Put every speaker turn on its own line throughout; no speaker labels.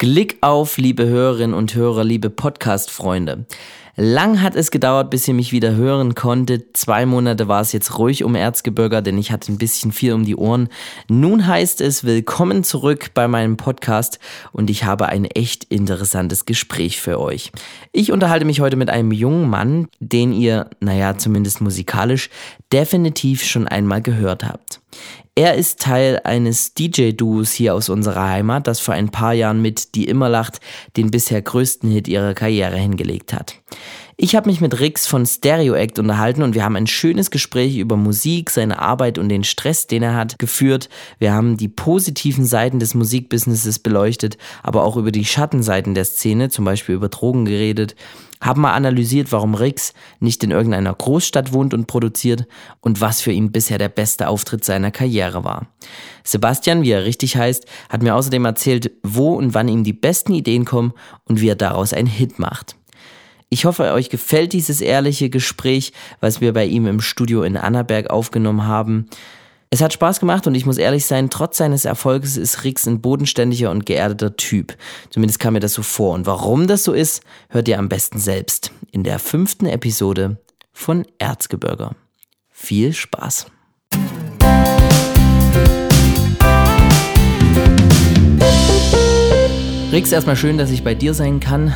Glück auf, liebe Hörerinnen und Hörer, liebe Podcast-Freunde. Lang hat es gedauert, bis ihr mich wieder hören konntet. Zwei Monate war es jetzt ruhig um Erzgebirger, denn ich hatte ein bisschen viel um die Ohren. Nun heißt es willkommen zurück bei meinem Podcast und ich habe ein echt interessantes Gespräch für euch. Ich unterhalte mich heute mit einem jungen Mann, den ihr, naja, zumindest musikalisch, definitiv schon einmal gehört habt. Er ist Teil eines DJ-Duos hier aus unserer Heimat, das vor ein paar Jahren mit Die Immerlacht den bisher größten Hit ihrer Karriere hingelegt hat. Ich habe mich mit Rix von Stereo Act unterhalten und wir haben ein schönes Gespräch über Musik, seine Arbeit und den Stress, den er hat, geführt. Wir haben die positiven Seiten des Musikbusinesses beleuchtet, aber auch über die Schattenseiten der Szene, zum Beispiel über Drogen geredet haben mal analysiert, warum Rix nicht in irgendeiner Großstadt wohnt und produziert und was für ihn bisher der beste Auftritt seiner Karriere war. Sebastian, wie er richtig heißt, hat mir außerdem erzählt, wo und wann ihm die besten Ideen kommen und wie er daraus einen Hit macht. Ich hoffe, euch gefällt dieses ehrliche Gespräch, was wir bei ihm im Studio in Annaberg aufgenommen haben. Es hat Spaß gemacht und ich muss ehrlich sein, trotz seines Erfolges ist Rix ein bodenständiger und geerdeter Typ. Zumindest kam mir das so vor. Und warum das so ist, hört ihr am besten selbst in der fünften Episode von Erzgebirger. Viel Spaß! Rix, erstmal schön, dass ich bei dir sein kann.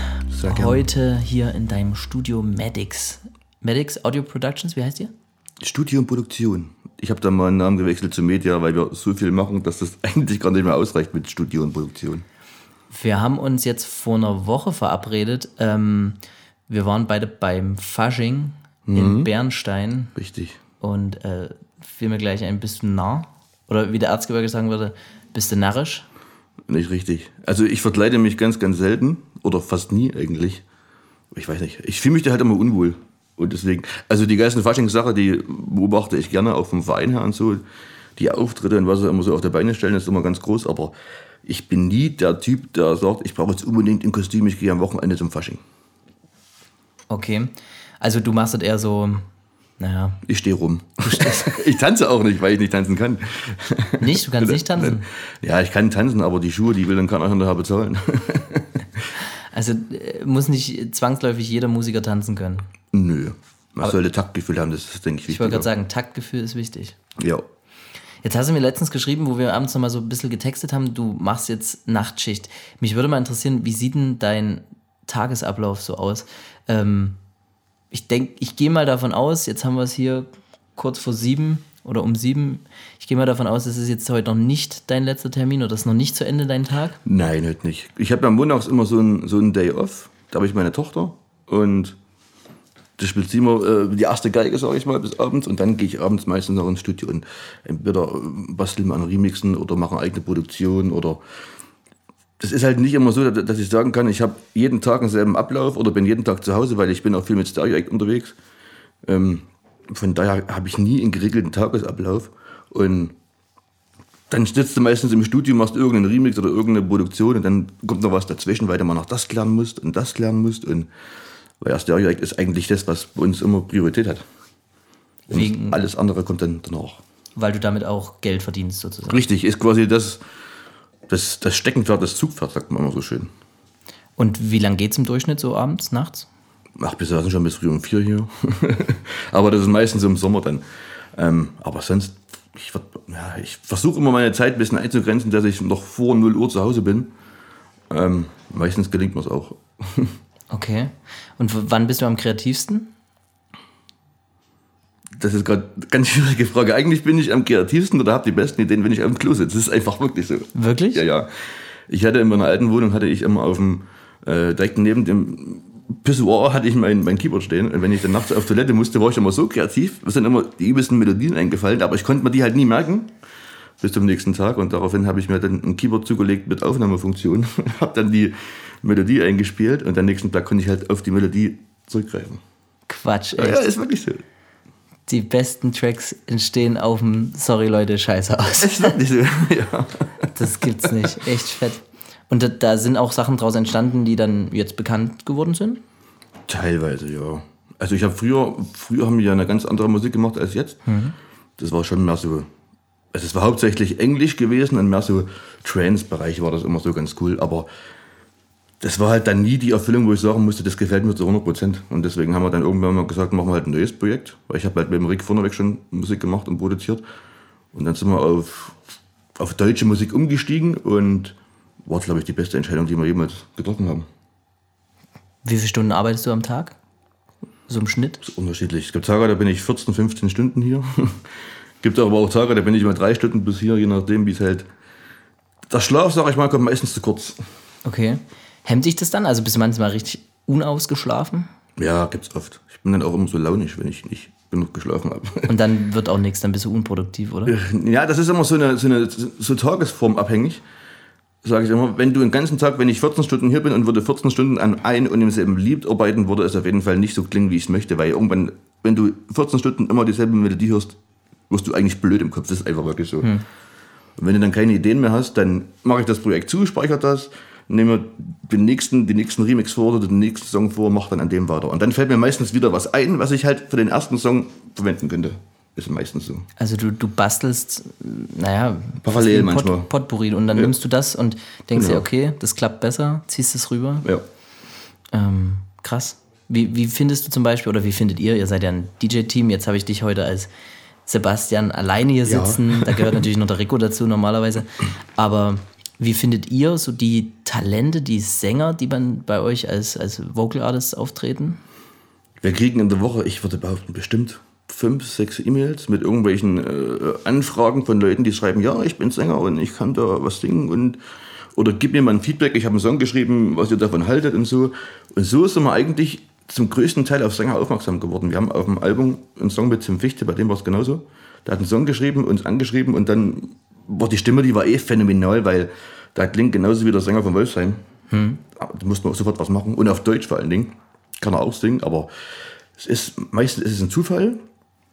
Heute hier in deinem Studio Madix. Madix Audio Productions, wie heißt ihr?
Studio und Produktion. Ich habe dann mal einen Namen gewechselt zu Media, weil wir so viel machen, dass das eigentlich gar nicht mehr ausreicht mit Studio und Produktion.
Wir haben uns jetzt vor einer Woche verabredet. Ähm, wir waren beide beim Fasching mhm. in Bernstein.
Richtig.
Und äh, fiel mir gleich ein, du nah? Oder wie der Erzgebirge sagen würde, bist du narrisch?
Nicht richtig. Also ich verkleide mich ganz, ganz selten oder fast nie eigentlich. Ich weiß nicht. Ich fühle mich da halt immer unwohl. Und deswegen, also die ganzen Faschingssache, die beobachte ich gerne auch vom Verein her und so. Die Auftritte und was sie immer so auf der Beine stellen, ist immer ganz groß. Aber ich bin nie der Typ, der sagt, ich brauche jetzt unbedingt ein Kostüm, ich gehe am Wochenende zum Fasching.
Okay. Also du machst das eher so, naja.
Ich stehe rum. ich tanze auch nicht, weil ich nicht tanzen kann.
Nicht? Du kannst nicht tanzen?
Ja, ich kann tanzen, aber die Schuhe, die will dann keiner hinterher bezahlen.
Also äh, muss nicht zwangsläufig jeder Musiker tanzen können.
Nö. Man Aber sollte Taktgefühl haben, das ist, denke ich, wichtig.
Ich wollte gerade sagen, Taktgefühl ist wichtig.
Ja.
Jetzt hast du mir letztens geschrieben, wo wir abends nochmal so ein bisschen getextet haben, du machst jetzt Nachtschicht. Mich würde mal interessieren, wie sieht denn dein Tagesablauf so aus? Ähm, ich denke, ich gehe mal davon aus, jetzt haben wir es hier kurz vor sieben oder um sieben. Ich gehe mal davon aus, es ist jetzt heute noch nicht dein letzter Termin oder ist noch nicht zu Ende dein Tag?
Nein, heute nicht. Ich habe am Montags immer so einen so Day off. Da habe ich meine Tochter und das spielt sie immer äh, die erste Geige, sage ich mal, bis abends. Und dann gehe ich abends meistens noch ins Studio und entweder äh, basteln wir an Remixen oder machen eigene Produktion oder das ist halt nicht immer so, dass ich sagen kann, ich habe jeden Tag denselben Ablauf oder bin jeden Tag zu Hause, weil ich bin auch viel mit Stereo unterwegs. Ähm, von daher habe ich nie einen geregelten Tagesablauf. Und dann sitzt du meistens im Studio, machst irgendeinen Remix oder irgendeine Produktion und dann kommt noch was dazwischen, weil du mal noch das klären musst und das klären musst. Und weil Stereo Act ist eigentlich das, was bei uns immer Priorität hat. Und Wegen, alles andere kommt dann danach.
Weil du damit auch Geld verdienst sozusagen.
Richtig, ist quasi das, das, das Steckenpferd, das Zugpferd, sagt man immer so schön.
Und wie lange geht es im Durchschnitt so abends, nachts?
Ach, wir saßen schon bis früh um vier hier. aber das ist meistens im Sommer dann. Ähm, aber sonst, ich, ja, ich versuche immer meine Zeit ein bisschen einzugrenzen, dass ich noch vor 0 Uhr zu Hause bin. Ähm, meistens gelingt mir es auch.
Okay. Und wann bist du am kreativsten?
Das ist gerade eine ganz schwierige Frage. Eigentlich bin ich am kreativsten oder habe die besten Ideen, wenn ich am Klo sitze. Das ist einfach wirklich so.
Wirklich?
Ja, ja. Ich hatte in meiner alten Wohnung, hatte ich immer auf dem, äh, direkt neben dem Pissoir hatte ich mein, mein Keyboard stehen. Und wenn ich dann nachts auf Toilette musste, war ich immer so kreativ. Mir sind immer die übelsten Melodien eingefallen, aber ich konnte mir die halt nie merken bis zum nächsten Tag. Und daraufhin habe ich mir dann ein Keyboard zugelegt mit Aufnahmefunktion, habe dann die Melodie eingespielt und am nächsten Tag konnte ich halt auf die Melodie zurückgreifen.
Quatsch,
echt. Ja, ist wirklich so.
Die besten Tracks entstehen auf dem Sorry Leute, scheiße aus.
Ist wirklich so, ja.
Das gibt's nicht. Echt fett. Und da, da sind auch Sachen draus entstanden, die dann jetzt bekannt geworden sind?
Teilweise, ja. Also ich habe früher, früher haben wir ja eine ganz andere Musik gemacht als jetzt. Mhm. Das war schon mehr so, also es war hauptsächlich Englisch gewesen und mehr so Trance-Bereich war das immer so ganz cool. Aber das war halt dann nie die Erfüllung, wo ich sagen musste, das gefällt mir zu 100 Prozent. Und deswegen haben wir dann irgendwann mal gesagt, machen wir halt ein neues Projekt. Weil ich habe halt mit dem Rick vorneweg schon Musik gemacht und produziert. Und dann sind wir auf, auf deutsche Musik umgestiegen und war, glaube ich, die beste Entscheidung, die wir jemals getroffen haben.
Wie viele Stunden arbeitest du am Tag? So im Schnitt?
Das ist unterschiedlich. Es gibt Tage, da bin ich 14, 15 Stunden hier. gibt aber auch Tage, da bin ich mal drei Stunden bis hier, je nachdem, wie es halt. Der Schlaf, sage ich mal, kommt meistens zu kurz.
Okay. Hemmt sich das dann? Also bist du manchmal richtig unausgeschlafen?
Ja, gibt's oft. Ich bin dann auch immer so launisch, wenn ich nicht genug geschlafen habe.
Und dann wird auch nichts, dann bist du unproduktiv, oder?
Ja, das ist immer so eine, so eine so tagesformabhängig. Sage ich immer, wenn du den ganzen Tag, wenn ich 14 Stunden hier bin und würde 14 Stunden an ein und demselben Lied arbeiten, würde es auf jeden Fall nicht so klingen, wie ich es möchte, weil irgendwann, wenn du 14 Stunden immer dieselbe Melodie hörst, wirst du eigentlich blöd im Kopf. Das ist einfach wirklich so. Hm. Und wenn du dann keine Ideen mehr hast, dann mache ich das Projekt zu, speichere das, nehme den nächsten, den nächsten Remix vor oder den nächsten Song vor, mache dann an dem weiter. Und dann fällt mir meistens wieder was ein, was ich halt für den ersten Song verwenden könnte. Ist meistens so.
Also du, du bastelst, naja,
parallel manchmal.
Pot, Potpourri und dann ja. nimmst du das und denkst dir, okay, das klappt besser, ziehst es rüber.
Ja.
Ähm, krass. Wie, wie findest du zum Beispiel, oder wie findet ihr, ihr seid ja ein DJ-Team, jetzt habe ich dich heute als Sebastian alleine hier sitzen, da gehört natürlich noch der Rico dazu normalerweise, aber wie findet ihr so die Talente, die Sänger, die man bei euch als, als Vocal Artists auftreten?
Wir kriegen in der Woche, ich würde behaupten, bestimmt fünf, sechs E-Mails mit irgendwelchen äh, Anfragen von Leuten, die schreiben, ja, ich bin Sänger und ich kann da was singen und oder gib mir mal ein Feedback, ich habe einen Song geschrieben, was ihr davon haltet und so. Und so sind wir eigentlich zum größten Teil auf Sänger aufmerksam geworden. Wir haben auf dem Album einen Song mit Tim Fichte, bei dem war es genauso. Der hat einen Song geschrieben, uns angeschrieben und dann war die Stimme, die war eh phänomenal, weil der klingt genauso wie der Sänger von Wolfsheim. Hm. Da mussten wir sofort was machen. Und auf Deutsch vor allen Dingen. Kann er auch singen, aber es ist, meistens ist es ein Zufall.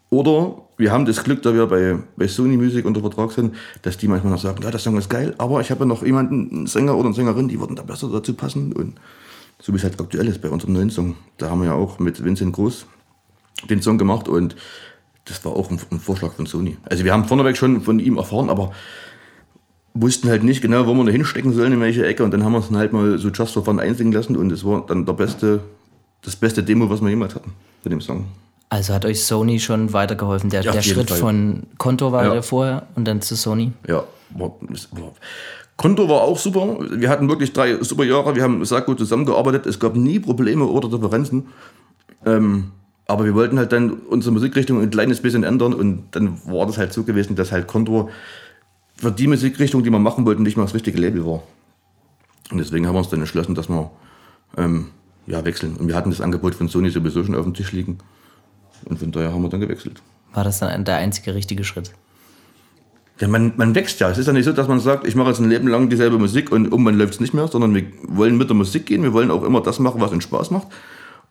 Oder wir haben das Glück, da wir bei, bei Sony Music unter Vertrag sind, dass die manchmal noch sagen, ja, der Song ist geil, aber ich habe ja noch jemanden, einen Sänger oder eine Sängerin, die würden da besser dazu passen. Und so wie es halt aktuell ist bei unserem neuen Song. Da haben wir ja auch mit Vincent Groß den Song gemacht und das war auch ein, ein Vorschlag von Sony. Also wir haben vorneweg schon von ihm erfahren, aber wussten halt nicht genau, wo wir da hinstecken sollen, in welche Ecke. Und dann haben wir es halt mal so just for fun einsingen lassen und es war dann der beste, das beste Demo, was wir jemals hatten mit dem Song.
Also hat euch Sony schon weitergeholfen. Der, ja, der Schritt Fall. von Konto war ja. der vorher und dann zu Sony?
Ja. Konto war auch super. Wir hatten wirklich drei super Jahre. Wir haben sehr gut zusammengearbeitet. Es gab nie Probleme oder Differenzen. Ähm, aber wir wollten halt dann unsere Musikrichtung ein kleines bisschen ändern und dann war das halt so gewesen, dass halt Konto für die Musikrichtung, die wir machen wollten, nicht mal das richtige Label war. Und deswegen haben wir uns dann entschlossen, dass wir ähm, ja, wechseln. Und wir hatten das Angebot von Sony sowieso schon auf dem Tisch liegen. Und von daher haben wir dann gewechselt.
War das dann der einzige richtige Schritt?
Ja, man, man wächst ja. Es ist ja nicht so, dass man sagt, ich mache jetzt ein Leben lang dieselbe Musik und irgendwann läuft es nicht mehr, sondern wir wollen mit der Musik gehen. Wir wollen auch immer das machen, was uns Spaß macht.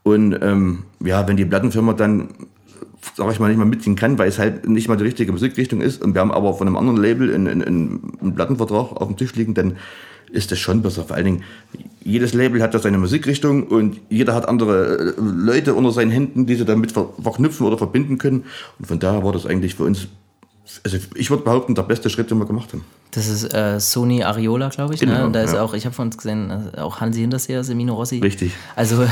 Und ähm, ja, wenn die Plattenfirma dann sag ich mal, nicht mal mitziehen kann, weil es halt nicht mal die richtige Musikrichtung ist. Und wir haben aber von einem anderen Label einen, einen, einen Plattenvertrag auf dem Tisch liegen, dann ist das schon besser. Vor allen Dingen, jedes Label hat da seine Musikrichtung und jeder hat andere äh, Leute unter seinen Händen, die sie damit verknüpfen oder verbinden können. Und von daher war das eigentlich für uns, also ich würde behaupten, der beste Schritt, den wir gemacht haben.
Das ist äh, Sony Ariola, glaube ich. Ne? Genau, ne? Und da ist ja. auch, ich habe von uns gesehen, äh, auch Hansi Hinterseher, Semino Rossi.
Richtig.
Also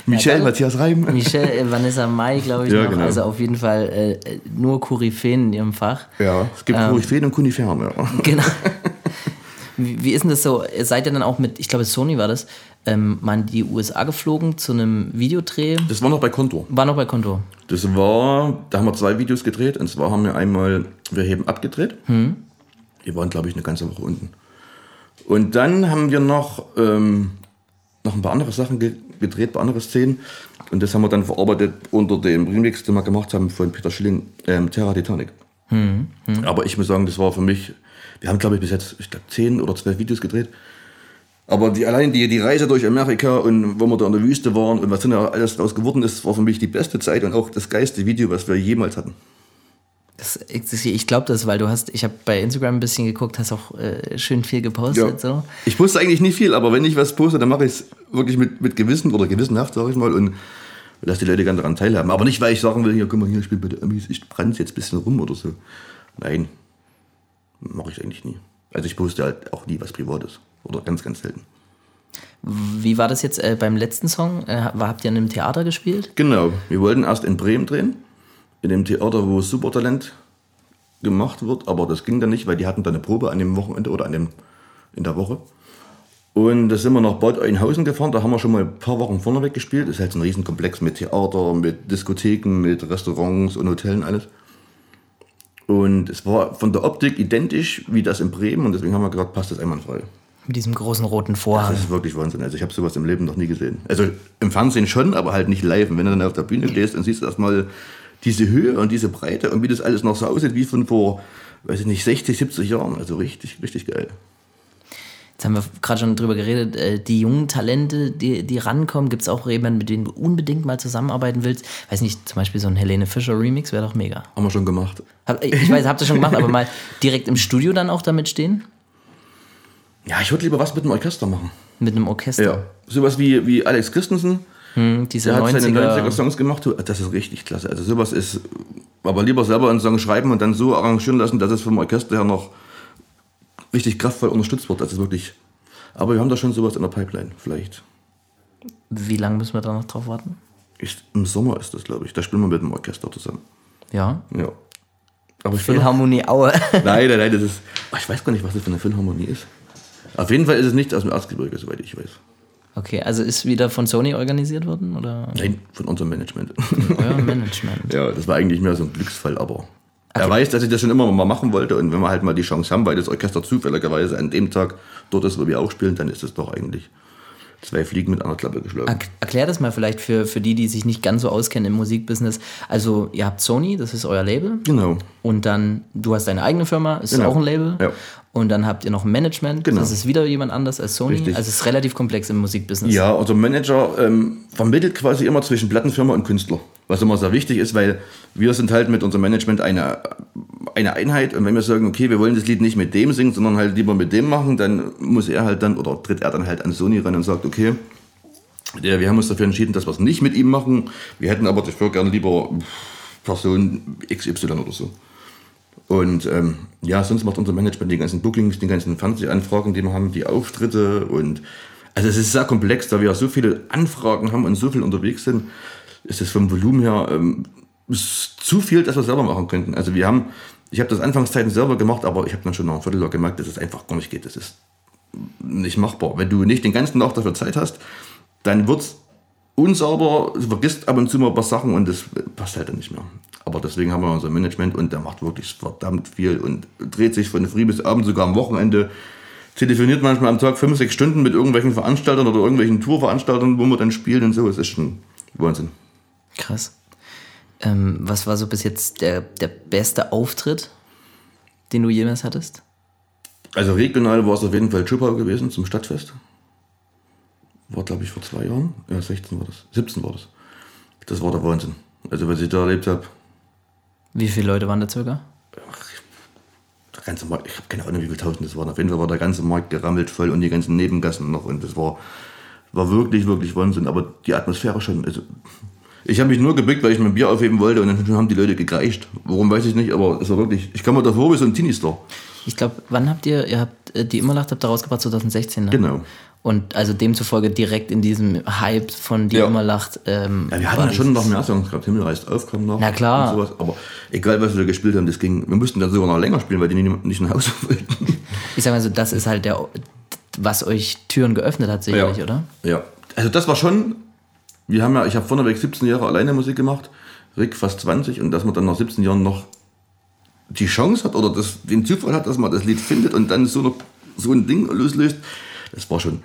Michel, ja, Matthias Reim.
Michel, äh, Vanessa Mai, glaube ich. Ja, noch. Genau. Also auf jeden Fall äh, nur Koryphäen in ihrem Fach.
Ja, es gibt ähm, Koryphäen und Koniferen. Ja.
Genau. Wie, wie, ist denn das so? Seid ihr dann auch mit, ich glaube Sony war das, ähm, mal in die USA geflogen zu einem Videodreh?
Das war noch bei Konto.
War noch bei Konto.
Das war, da haben wir zwei Videos gedreht. Und zwar haben wir einmal Wir heben abgedreht. Hm. Die waren, glaube ich, eine ganze Woche unten. Und dann haben wir noch, ähm, noch ein paar andere Sachen ge gedreht, ein paar andere Szenen. Und das haben wir dann verarbeitet unter dem Remix, den wir gemacht haben von Peter Schilling, ähm, Terra Titanic. Hm, hm. Aber ich muss sagen, das war für mich, wir haben glaube ich bis jetzt, ich glaube, zehn oder zwölf Videos gedreht. Aber die, allein die, die Reise durch Amerika und wo wir da in der Wüste waren und was dann alles daraus geworden ist, war für mich die beste Zeit und auch das geilste Video, was wir jemals hatten.
Das, ich glaube das, weil du hast, ich habe bei Instagram ein bisschen geguckt, hast auch äh, schön viel gepostet. Ja. So.
Ich poste eigentlich nicht viel, aber wenn ich was poste, dann mache ich es wirklich mit, mit Gewissen oder gewissenhaft, sage ich mal, und lass die Leute gerne daran teilhaben. Aber nicht, weil ich sagen will, hier, guck mal hier, ich bin bei der Amis, ich brenne jetzt ein bisschen rum oder so. Nein, mache ich eigentlich nie. Also ich poste halt auch nie was Privates. Oder ganz, ganz selten.
Wie war das jetzt äh, beim letzten Song? Äh, habt ihr in einem Theater gespielt?
Genau. Wir wollten erst in Bremen drehen, in dem Theater, wo Supertalent gemacht wird, aber das ging dann nicht, weil die hatten dann eine Probe an dem Wochenende oder an dem, in der Woche. Und da sind wir nach Bad Oeynhausen gefahren, da haben wir schon mal ein paar Wochen vorneweg gespielt. Das ist halt so ein Riesenkomplex mit Theater, mit Diskotheken, mit Restaurants und Hotellen, alles. Und es war von der Optik identisch wie das in Bremen und deswegen haben wir gesagt, passt das einwandfrei.
Mit diesem großen roten Vorhang.
Das ist wirklich Wahnsinn. Also ich habe sowas im Leben noch nie gesehen. Also im Fernsehen schon, aber halt nicht live. Und wenn du dann auf der Bühne stehst, dann siehst du erstmal diese Höhe und diese Breite und wie das alles noch so aussieht wie von vor, weiß ich nicht, 60, 70 Jahren. Also richtig, richtig geil.
Jetzt haben wir gerade schon drüber geredet, äh, die jungen Talente, die, die rankommen, gibt es auch jemanden, mit dem du unbedingt mal zusammenarbeiten willst? Weiß nicht, zum Beispiel so ein Helene Fischer Remix wäre doch mega.
Haben wir schon gemacht.
Hab, ich weiß, habt ihr schon gemacht, aber mal direkt im Studio dann auch damit stehen?
Ja, ich würde lieber was mit einem Orchester machen.
Mit einem Orchester?
Ja. Sowas wie, wie Alex Christensen.
Hm, diese
Der hat
90er.
seine 90er Songs gemacht. Das ist richtig klasse. Also sowas ist, aber lieber selber einen Song schreiben und dann so arrangieren lassen, dass es vom Orchester her noch richtig kraftvoll unterstützt wird. Das ist wirklich. Aber wir haben da schon sowas in der Pipeline. Vielleicht.
Wie lange müssen wir da noch drauf warten?
Ich, Im Sommer ist das, glaube ich. Da spielen wir mit dem Orchester zusammen.
Ja.
Ja. Aber ich
Philharmonie Aue.
Nein, nein, nein, das ist. Ach, Ich weiß gar nicht, was das für eine Philharmonie ist. Auf jeden Fall ist es nicht aus dem Erzgebirge, soweit ich weiß.
Okay, also ist wieder von Sony organisiert worden? Oder
Nein, von unserem Management.
euer Management?
ja, das war eigentlich mehr so ein Glücksfall, aber. Er weiß, dass ich das schon immer mal machen wollte und wenn wir halt mal die Chance haben, weil das Orchester zufälligerweise an dem Tag dort ist, wo wir auch spielen, dann ist es doch eigentlich zwei Fliegen mit einer Klappe geschlagen.
Er- Erklär das mal vielleicht für, für die, die sich nicht ganz so auskennen im Musikbusiness. Also, ihr habt Sony, das ist euer Label.
Genau.
Und dann, du hast deine eigene Firma, ist
Genau.
auch ein Label.
Ja.
Und dann habt ihr noch ein Management,
Genau.
das ist wieder jemand anders als Sony.
Richtig.
Also es ist relativ komplex im Musikbusiness.
Ja, unser Manager ähm, vermittelt quasi immer zwischen Plattenfirma und Künstler. Was immer sehr wichtig ist, weil wir sind halt mit unserem Management eine, eine Einheit. Und wenn wir sagen, okay, wir wollen das Lied nicht mit dem singen, sondern halt lieber mit dem machen, dann muss er halt dann, oder tritt er dann halt an Sony ran und sagt, okay, der, wir haben uns dafür entschieden, dass wir es nicht mit ihm machen. Wir hätten aber dafür gerne lieber Person XY oder so. Und ähm, ja, sonst macht unser Management die ganzen Bookings, die ganzen Fernsehanfragen, die wir haben, die Auftritte und also es ist sehr komplex, da wir ja so viele Anfragen haben und so viel unterwegs sind, ist es vom Volumen her ähm, zu viel, dass wir selber machen könnten. Also wir haben, ich habe das Anfangszeiten selber gemacht, aber ich habe dann schon nach einem Vierteljahr gemerkt, dass es einfach gar nicht geht. Das ist nicht machbar. Wenn du nicht den ganzen Tag dafür Zeit hast, dann wird's unsauber, du vergisst ab und zu mal ein paar Sachen und das passt halt dann nicht mehr. Aber deswegen haben wir unser Management und der macht wirklich verdammt viel und dreht sich von früh bis abend, sogar am Wochenende. Telefoniert manchmal am Tag fünf, sechs Stunden mit irgendwelchen Veranstaltern oder irgendwelchen Tourveranstaltern, wo wir dann spielen und so. Es ist schon Wahnsinn.
Krass. Ähm, was war so bis jetzt der, der beste Auftritt, den du jemals hattest?
Also regional war es auf jeden Fall Chupau gewesen zum Stadtfest. War, glaube ich, vor zwei Jahren. Ja, 16 war das. 17 war das. Das war der Wahnsinn. Also, was ich da erlebt habe,
Wie viele Leute waren da circa?
der ganze Markt, ich habe keine Ahnung, wie viele Tausend das waren. Auf jeden Fall war der ganze Markt gerammelt voll und die ganzen Nebengassen noch. Und das war, war wirklich, wirklich Wahnsinn. Aber die Atmosphäre schon. Also, ich habe mich nur gebückt, weil ich mein Bier aufheben wollte und dann haben die Leute gekreicht. Warum weiß ich nicht, aber es war wirklich. Ich kam mir davor wie so ein Teenie-Star.
Ich glaube, wann habt ihr, ihr habt äh, die Immerlacht habt ihr rausgebracht, 2016, ne?
Genau.
Und also demzufolge direkt in diesem Hype von die
Ja.
Immerlacht. Ähm,
Ja, wir hatten ja schon noch mehr Songs gehabt. Himmel reißt auf, kam noch.
Na klar.
Und sowas. Aber egal, was wir da gespielt haben, das ging. Wir mussten dann sogar noch länger spielen, weil die nicht, nicht nach Hause wollten.
Ich sag mal so, das ist halt der, was euch Türen geöffnet hat, sicherlich,
Ja.
oder?
Ja, also das war schon. Wir haben ja, ich habe vorneweg 17 Jahre alleine Musik gemacht, Rick fast 20 und dass man dann nach 17 Jahren noch die Chance hat oder das, den Zufall hat, dass man das Lied findet und dann so, noch, so ein Ding loslöst, das war schon.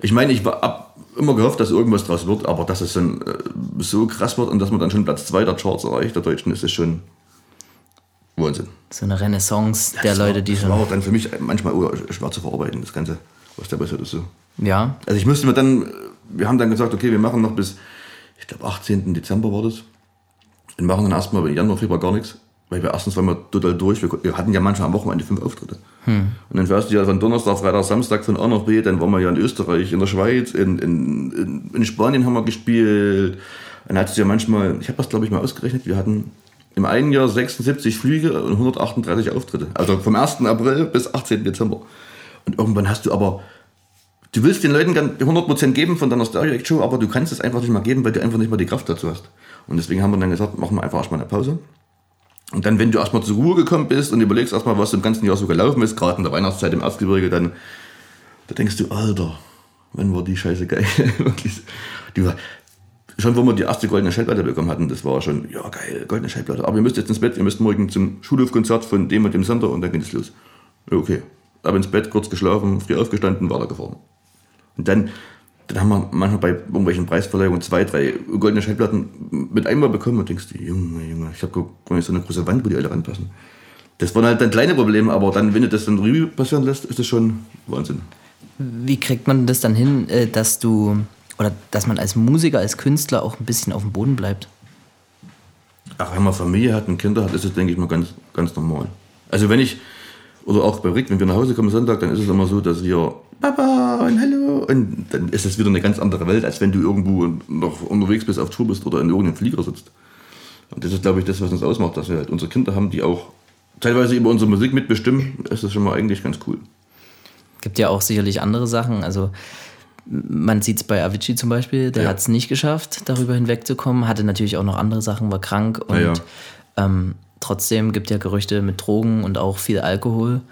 Ich meine, ich war ab, immer gehofft, dass irgendwas draus wird, aber dass es dann äh, so krass wird und dass man dann schon Platz 2 der Charts erreicht, der Deutschen, ist es schon Wahnsinn.
So eine Renaissance der
Das
Leute,
war,
die
das
schon.
war auch dann für mich manchmal schwer zu verarbeiten, das Ganze, was da passiert ist. So.
Ja.
Also ich musste mir dann, wir haben dann gesagt, okay, wir machen noch bis, ich glaube 18. Dezember war das. Wir machen dann erstmal im Januar, Februar gar nichts. Weil wir erstens waren wir total durch. Wir, hatten ja manchmal am Wochenende fünf Auftritte. Und dann fährst du ja von Donnerstag, Freitag, Samstag von A nach B. Dann waren wir ja in Österreich, in der Schweiz, in, in, in, in Spanien haben wir gespielt. Dann hattest du ja manchmal, ich habe das glaube ich mal ausgerechnet, wir hatten im einen Jahr 76 Flüge und 138 Auftritte. Also vom 1. April bis 18. Dezember. Und irgendwann hast du aber, du willst den Leuten gern 100% geben von deiner Stereo-Act-Show, aber du kannst es einfach nicht mal geben, weil du einfach nicht mal die Kraft dazu hast. Und deswegen haben wir dann gesagt, machen wir einfach erstmal eine Pause. Und dann, wenn du erstmal zur Ruhe gekommen bist und überlegst erstmal, was im ganzen Jahr so gelaufen ist, gerade in der Weihnachtszeit im Erzgebirge, dann da denkst du, Alter, wann war die Scheiße geil? Die war, schon, wo wir die erste goldene Schallplatte bekommen hatten, das war schon, ja geil, goldene Schallplatte. Aber ihr müsst jetzt ins Bett, ihr müsst morgen zum Schulhofkonzert von dem und dem Sender und dann geht es los. Okay. Ab ins Bett, kurz geschlafen, früh aufgestanden, weitergefahren. Und dann, dann haben wir manchmal bei irgendwelchen Preisverleihungen zwei, drei goldene Schallplatten mit einmal bekommen und denkst du, Junge, Junge, ich habe gar nicht so eine große Wand, wo die alle ranpassen. Das waren halt dann kleine Probleme, aber dann, wenn du das dann Revue passieren lässt, ist das schon Wahnsinn.
Wie kriegt man das dann hin, äh, dass du oder dass man als Musiker, als Künstler auch ein bisschen auf dem Boden bleibt?
Ach, wenn man Familie hat und Kinder hat, ist das, denke ich mal, ganz, ganz normal. Also wenn ich, oder auch bei Rick, wenn wir nach Hause kommen Sonntag, dann ist es immer so, dass wir Papa und Hallo und dann ist es wieder eine ganz andere Welt, als wenn du irgendwo noch unterwegs bist, auf Tour bist oder in irgendeinem Flieger sitzt. Und das ist, glaube ich, das, was uns ausmacht, dass wir halt unsere Kinder haben, die auch teilweise über unsere Musik mitbestimmen. ist Das schon mal eigentlich ganz cool.
Gibt ja auch sicherlich andere Sachen. Also man sieht es bei Avicii zum Beispiel, der ja. hat es nicht geschafft, darüber hinwegzukommen, hatte natürlich auch noch andere Sachen, war krank und ja, ja. Ähm, trotzdem gibt ja Gerüchte mit Drogen und auch viel Alkohol.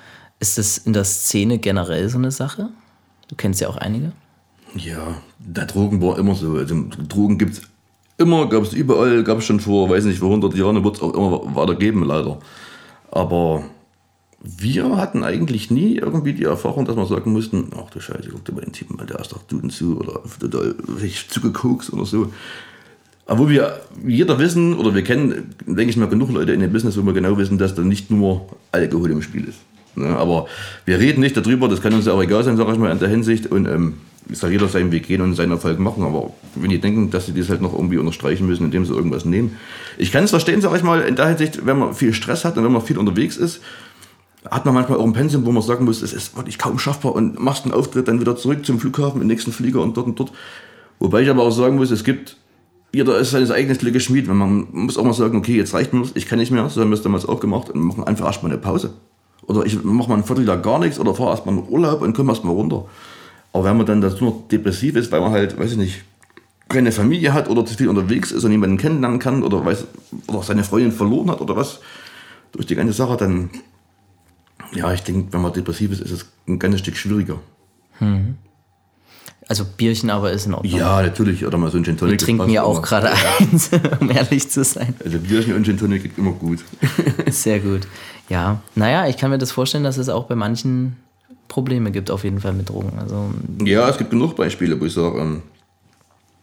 Ist das in der Szene generell so eine Sache? Du kennst ja auch einige.
Ja, der Drogen war immer so. Also, Drogen gibt es immer, gab es überall, gab es schon vor, weiß nicht, vor 100 Jahren, wird es auch immer weitergeben, leider. Aber wir hatten eigentlich nie irgendwie die Erfahrung, dass wir sagen mussten, ach du Scheiße, guck dir mal den Typen mal, der ist doch Duden zu oder total zugekokst oder so. Wo wir jeder wissen, oder wir kennen, denke ich mal, genug Leute in dem Business, wo wir genau wissen, dass da nicht nur Alkohol im Spiel ist. Ne? Aber wir reden nicht darüber, das kann uns ja auch egal sein, sage ich mal, in der Hinsicht. Und ähm, soll jeder seinen Weg gehen und seinen Erfolg machen. Aber wenn die denken, dass sie das halt noch irgendwie unterstreichen müssen, indem sie irgendwas nehmen. Ich kann es verstehen, sage ich mal, in der Hinsicht, wenn man viel Stress hat und wenn man viel unterwegs ist, hat man manchmal auch ein Pensum, wo man sagen muss, es ist wirklich kaum schaffbar und machst einen Auftritt, dann wieder zurück zum Flughafen, im nächsten Flieger und dort und dort. Wobei ich aber auch sagen muss, es gibt, jeder ist seines eigenes Glückes Schmied. Man muss auch mal sagen, okay, jetzt reicht mir ich kann nicht mehr, so haben wir es damals auch gemacht und machen einfach erstmal eine Pause. Oder ich mache mal ein Vierteljahr gar nichts oder fahre erstmal in Urlaub und komme erstmal runter. Aber wenn man dann dazu noch depressiv ist, weil man halt, weiß ich nicht, keine Familie hat oder zu viel unterwegs ist und niemanden kennenlernen kann oder, weiß, oder seine Freundin verloren hat oder was, durch die ganze Sache, dann ja, ich denke, wenn man depressiv ist, ist es ein ganzes Stück schwieriger. Hm.
Also Bierchen aber ist in Ordnung.
Ja, natürlich. Oder mal so ein Gin Tonic.
Wir trinken ja auch gerade eins, um ehrlich zu sein.
Also Bierchen und Gin Tonic geht immer gut.
Sehr gut. Ja, naja, ich kann mir das vorstellen, dass es auch bei manchen Probleme gibt, auf jeden Fall mit Drogen. Also,
ja, es gibt genug Beispiele, wo ich sage, ähm,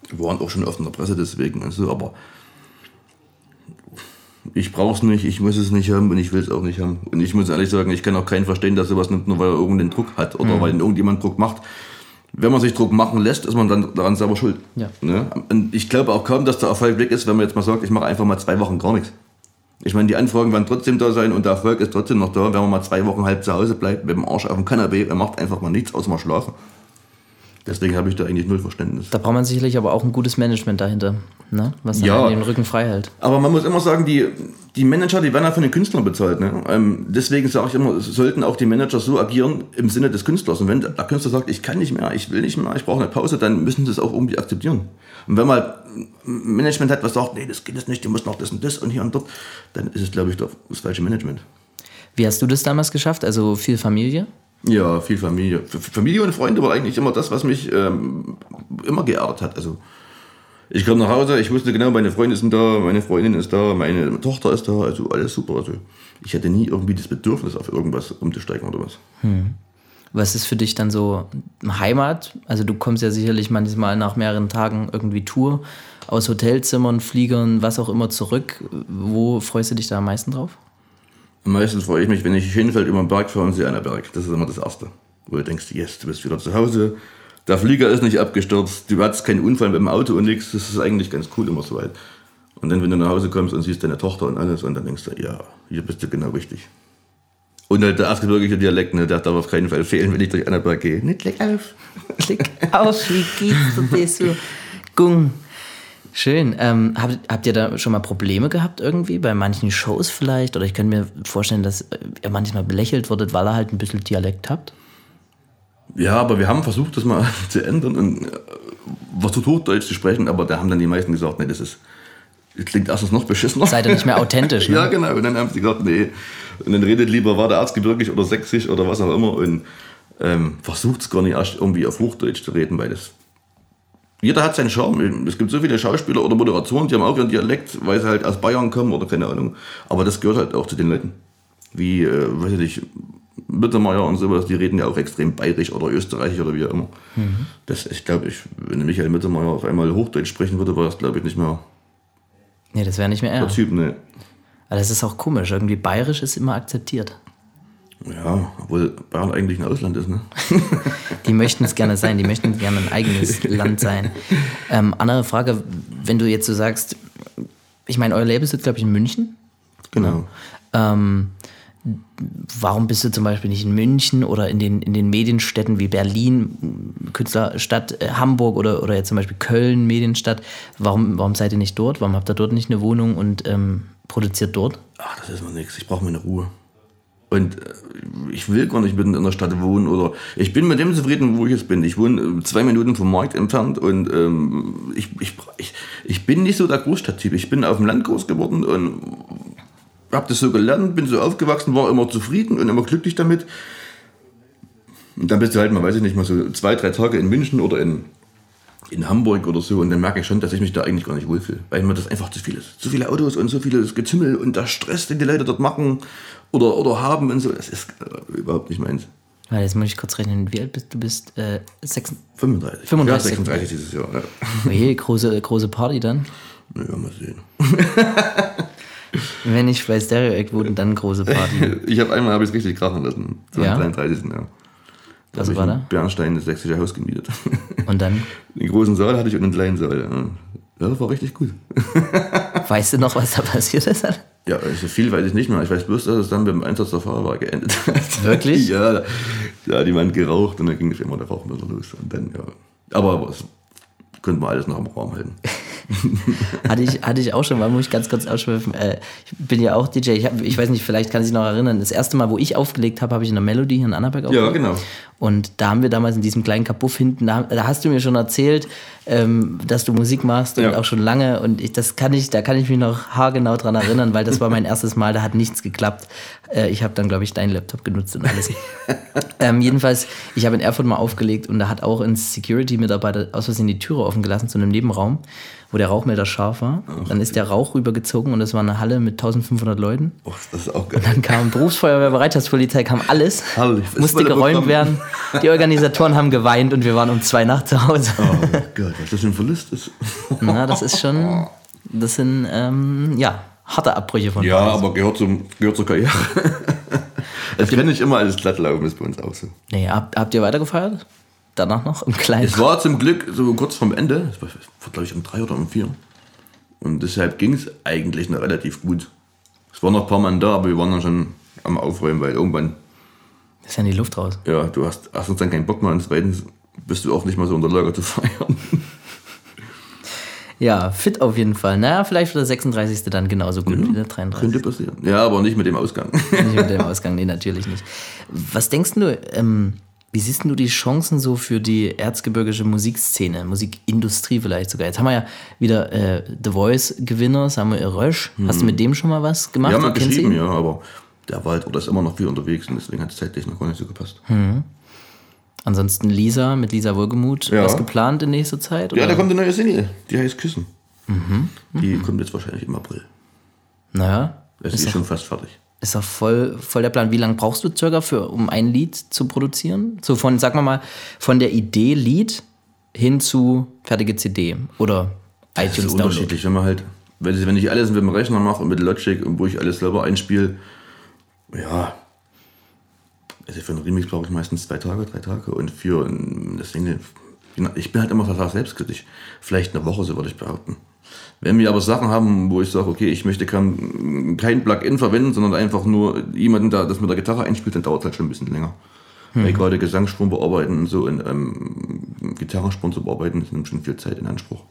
wir waren auch schon oft in der Presse deswegen und so, aber ich brauche es nicht, ich muss es nicht haben und ich will es auch nicht haben. Und ich muss ehrlich sagen, ich kann auch keinen verstehen, dass sowas nimmt, nur weil er irgendeinen Druck hat oder mhm. weil irgendjemand Druck macht. Wenn man sich Druck machen lässt, ist man dann daran selber schuld. Ja. Ne? Und ich glaube auch kaum, dass der Erfolg weg ist, wenn man jetzt mal sagt, ich mache einfach mal zwei Wochen gar nichts. Ich meine, die Anfragen werden trotzdem da sein und der Erfolg ist trotzdem noch da, wenn man mal zwei Wochen halb zu Hause bleibt, mit dem Arsch auf dem Kanapee, er macht einfach mal nichts, außer mal schlafen. Deswegen habe ich da eigentlich null Verständnis.
Da braucht man sicherlich aber auch ein gutes Management dahinter, ne? was ja, den Rücken frei hält.
Aber man muss immer sagen, die, die Manager, die werden ja von den Künstlern bezahlt. Ne? Ähm, deswegen sage ich immer, sollten auch die Manager so agieren im Sinne des Künstlers. Und wenn der Künstler sagt, ich kann nicht mehr, ich will nicht mehr, ich brauche eine Pause, dann müssen sie es auch irgendwie akzeptieren. Und wenn man Management hat, was sagt, nee, das geht jetzt nicht, du musst noch das und das und hier und dort, dann ist es, glaube ich, das falsche Management.
Wie hast du das damals geschafft? Also viel Familie?
Ja, viel Familie. Familie und Freunde war eigentlich immer das, was mich ähm, immer geärgert hat. Also ich komme nach Hause, ich wusste genau, meine Freunde sind da, meine Freundin ist da, meine Tochter ist da, also alles super. Also ich hatte nie irgendwie das Bedürfnis, auf irgendwas umzusteigen oder was. Hm.
Was ist für dich dann so Heimat? Also du kommst ja sicherlich manchmal nach mehreren Tagen irgendwie Tour aus Hotelzimmern, Fliegern, was auch immer zurück. Wo freust du dich da am meisten drauf?
Meistens freue ich mich, wenn ich hinfällt über den Berg fahre und sehe einen Berg. Das ist immer das Erste. Wo du denkst, yes, du bist wieder zu Hause. Der Flieger ist nicht abgestürzt, du hattest keinen Unfall mit dem Auto und nichts. Das ist eigentlich ganz cool immer so weit. Und dann, wenn du nach Hause kommst und siehst deine Tochter und alles, und dann denkst du, ja, hier bist du genau richtig. Und halt der erzgebirgische Dialekt, ne, der darf auf keinen Fall fehlen, wenn ich durch Annaberg gehe. Nicht leck auf.
Klick auf, wie geht's dir so? Gung. Schön. Ähm, habt, habt ihr da schon mal Probleme gehabt irgendwie bei manchen Shows vielleicht? Oder ich könnte mir vorstellen, dass ihr manchmal belächelt wurdet, weil ihr halt ein bisschen Dialekt habt?
Ja, aber wir haben versucht, das mal zu ändern und äh, versucht Hochdeutsch zu sprechen, aber da haben dann die meisten gesagt, nee, das ist, das klingt erstens noch beschissener.
Seid ihr nicht mehr authentisch, ne?
ja, genau. Und dann haben sie gesagt, nee. Und dann redet lieber, war der Erzgebirgisch oder sächsisch oder was auch immer und ähm, versucht es gar nicht erst irgendwie auf Hochdeutsch zu reden, weil das. Jeder hat seinen Charme. Es gibt so viele Schauspieler oder Moderatoren, die haben auch ihren Dialekt, weil sie halt aus Bayern kommen oder keine Ahnung. Aber das gehört halt auch zu den Leuten. Wie, äh, weiß ich nicht, Mittermeier und sowas, die reden ja auch extrem bayerisch oder österreichisch oder wie auch immer. Mhm. Das, ich glaube, ich, wenn Michael Mittermeier auf einmal Hochdeutsch sprechen würde, war das, glaube ich, nicht mehr
Nee, das wäre nicht mehr er.
der Typ, ne.
Aber das ist auch komisch. Irgendwie bayerisch ist immer akzeptiert.
Ja, obwohl Bayern eigentlich ein Ausland ist, ne?
Die möchten es gerne sein, die möchten gerne ein eigenes Land sein. Ähm, andere Frage, wenn du jetzt so sagst, ich meine, euer Label sitzt, glaube ich, in München.
Genau.
Ähm, warum bist du zum Beispiel nicht in München oder in den, in den Medienstädten wie Berlin, Künstlerstadt, äh, Hamburg oder, oder jetzt zum Beispiel Köln, Medienstadt? Warum, warum seid ihr nicht dort? Warum habt ihr dort nicht eine Wohnung und ähm, produziert dort?
Ach, das ist mal nichts. Ich brauche meine Ruhe. Und äh, ich will gar nicht mitten in der Stadt wohnen oder ich bin mit dem zufrieden, wo ich jetzt bin. Ich wohne äh, zwei Minuten vom Markt entfernt und ähm, ich, ich, ich, bin nicht so der Großstadttyp. Ich bin auf dem Land groß geworden und habe das so gelernt, bin so aufgewachsen, war immer zufrieden und immer glücklich damit. Und dann bist du halt mal, weiß ich nicht, mal so zwei, drei Tage in München oder in, in Hamburg oder so und dann merke ich schon, dass ich mich da eigentlich gar nicht wohlfühle, weil mir das einfach zu viel ist. Zu viele Autos und so vieles Getümmel und der Stress, den die Leute dort machen oder, oder haben und so, das ist äh, überhaupt nicht meins.
Ja, jetzt muss ich kurz rechnen, wie alt bist du? bist äh, 6,
35.
35.
Ja, 36 dieses Jahr. Ja.
okay, große, große Party dann.
Naja, mal sehen.
Wenn ich bei Stereo Act wurde, dann große Party.
Ich habe einmal habe ich es richtig krachen lassen. Zum
Ja?
33. Ja. Da
Was war da?
Bernstein das sächsische Haus gemietet.
Und dann,
Den großen Saal hatte ich und einen kleinen Saal. Ja, Ja, das war richtig gut.
weißt du noch, was da passiert ist?
Ja, also viel weiß ich nicht mehr. Ich weiß bloß, dass es dann beim Einsatz der Feuerwehr geendet hat.
Wirklich?
ja, da, da hat jemand geraucht und dann ging immer der Rauch wieder los. Und dann, ja. Aber das könnte man alles noch im Raum halten.
Hatte ich, hatte ich auch schon mal, muss ich ganz kurz ausschweifen. Äh, ich bin ja auch DJ. Ich, hab, ich weiß nicht, vielleicht kann sich noch erinnern. Das erste Mal, wo ich aufgelegt habe, habe ich in der Melody hier in Annaberg
Ja,
aufgelegt.
genau.
Und da haben wir damals in diesem kleinen Kapuff hinten, da, da hast du mir schon erzählt, ähm, dass du Musik machst und
Ja.
auch schon lange. Und ich, das kann ich, da kann ich mich noch haargenau dran erinnern, weil das war mein erstes Mal, da hat nichts geklappt. Äh, ich habe dann, glaube ich, deinen Laptop genutzt und alles. ähm, jedenfalls, ich habe in Erfurt mal aufgelegt und da hat auch ein Security-Mitarbeiter aus Versehen die Türe offen gelassen zu einem Nebenraum, wo der Rauchmelder scharf war. dann ist der Rauch rübergezogen und das war eine Halle mit 1500 Leuten.
Oh, das ist auch geil.
Dann kam Berufsfeuerwehr, Bereitschaftspolizei, kam alles.
Das
Musste geräumt werden. Die Organisatoren haben geweint und wir waren um zwei Nacht zu Hause.
Oh Gott, was das für ein Verlust ist.
Na, das ist schon, das sind, ähm, ja, harte Abbrüche von
Ja, aber gehört, zum, gehört zur Karriere. Es kann nicht immer alles glatt laufen, ist bei uns auch so.
Nee, habt, habt ihr weitergefeiert? Danach noch im Kleinen?
Es war zum Glück so kurz vorm Ende, es war, glaube ich um drei oder um vier. Und deshalb ging es eigentlich noch relativ gut. Es waren noch ein paar Mann da, aber wir waren dann schon am Aufräumen, weil irgendwann,
ist ja in die Luft raus.
ja, du hast erstens dann keinen Bock mehr und zweitens bist du auch nicht mehr so in der Lage zu feiern.
Ja, fit auf jeden Fall. Naja, vielleicht wird der 36. dann genauso gut wie der 33.
Könnte passieren. Ja, aber nicht mit dem Ausgang.
Nicht mit dem Ausgang, nee, natürlich nicht. Was denkst du, ähm, wie siehst du die Chancen so für die erzgebirgische Musikszene, Musikindustrie vielleicht sogar? Jetzt haben wir ja wieder äh, The Voice-Gewinner, Samuel Rösch. Hast du mit dem schon mal was gemacht?
Haben mal geschrieben, ja, aber der war halt, oder ist immer noch viel unterwegs und deswegen hat es zeitlich noch gar nicht so gepasst.
Ansonsten Lisa, mit Lisa Wohlgemuth,
Ja.
was geplant in nächster Zeit?
Ja,
oder?
da kommt eine neue Single, die heißt Küssen. Die kommt jetzt wahrscheinlich im April.
Naja,
Das ist, schon fast fertig.
Ist doch voll, voll der Plan. Wie lange brauchst du circa, für, um ein Lied zu produzieren? So von, sag mal mal, von der Idee Lied hin zu fertige CD oder
Das ist
iTunes Download.
unterschiedlich, wenn man halt, wenn ich, alles mit dem Rechner mache und mit Logic und wo ich alles selber einspiele, ja, also für einen Remix brauche ich meistens zwei Tage, drei Tage und für ein- das Single, ich bin halt immer selbstkritisch, vielleicht eine Woche, so würde ich behaupten. Wenn wir aber Sachen haben, wo ich sage, okay, ich möchte kein, kein Plugin verwenden, sondern einfach nur jemanden, der das mit der Gitarre einspielt, dann dauert es halt schon ein bisschen länger. Weil gerade Gesangssprung bearbeiten und so und ähm, Gitarrensprung zu bearbeiten, das nimmt schon viel Zeit in Anspruch.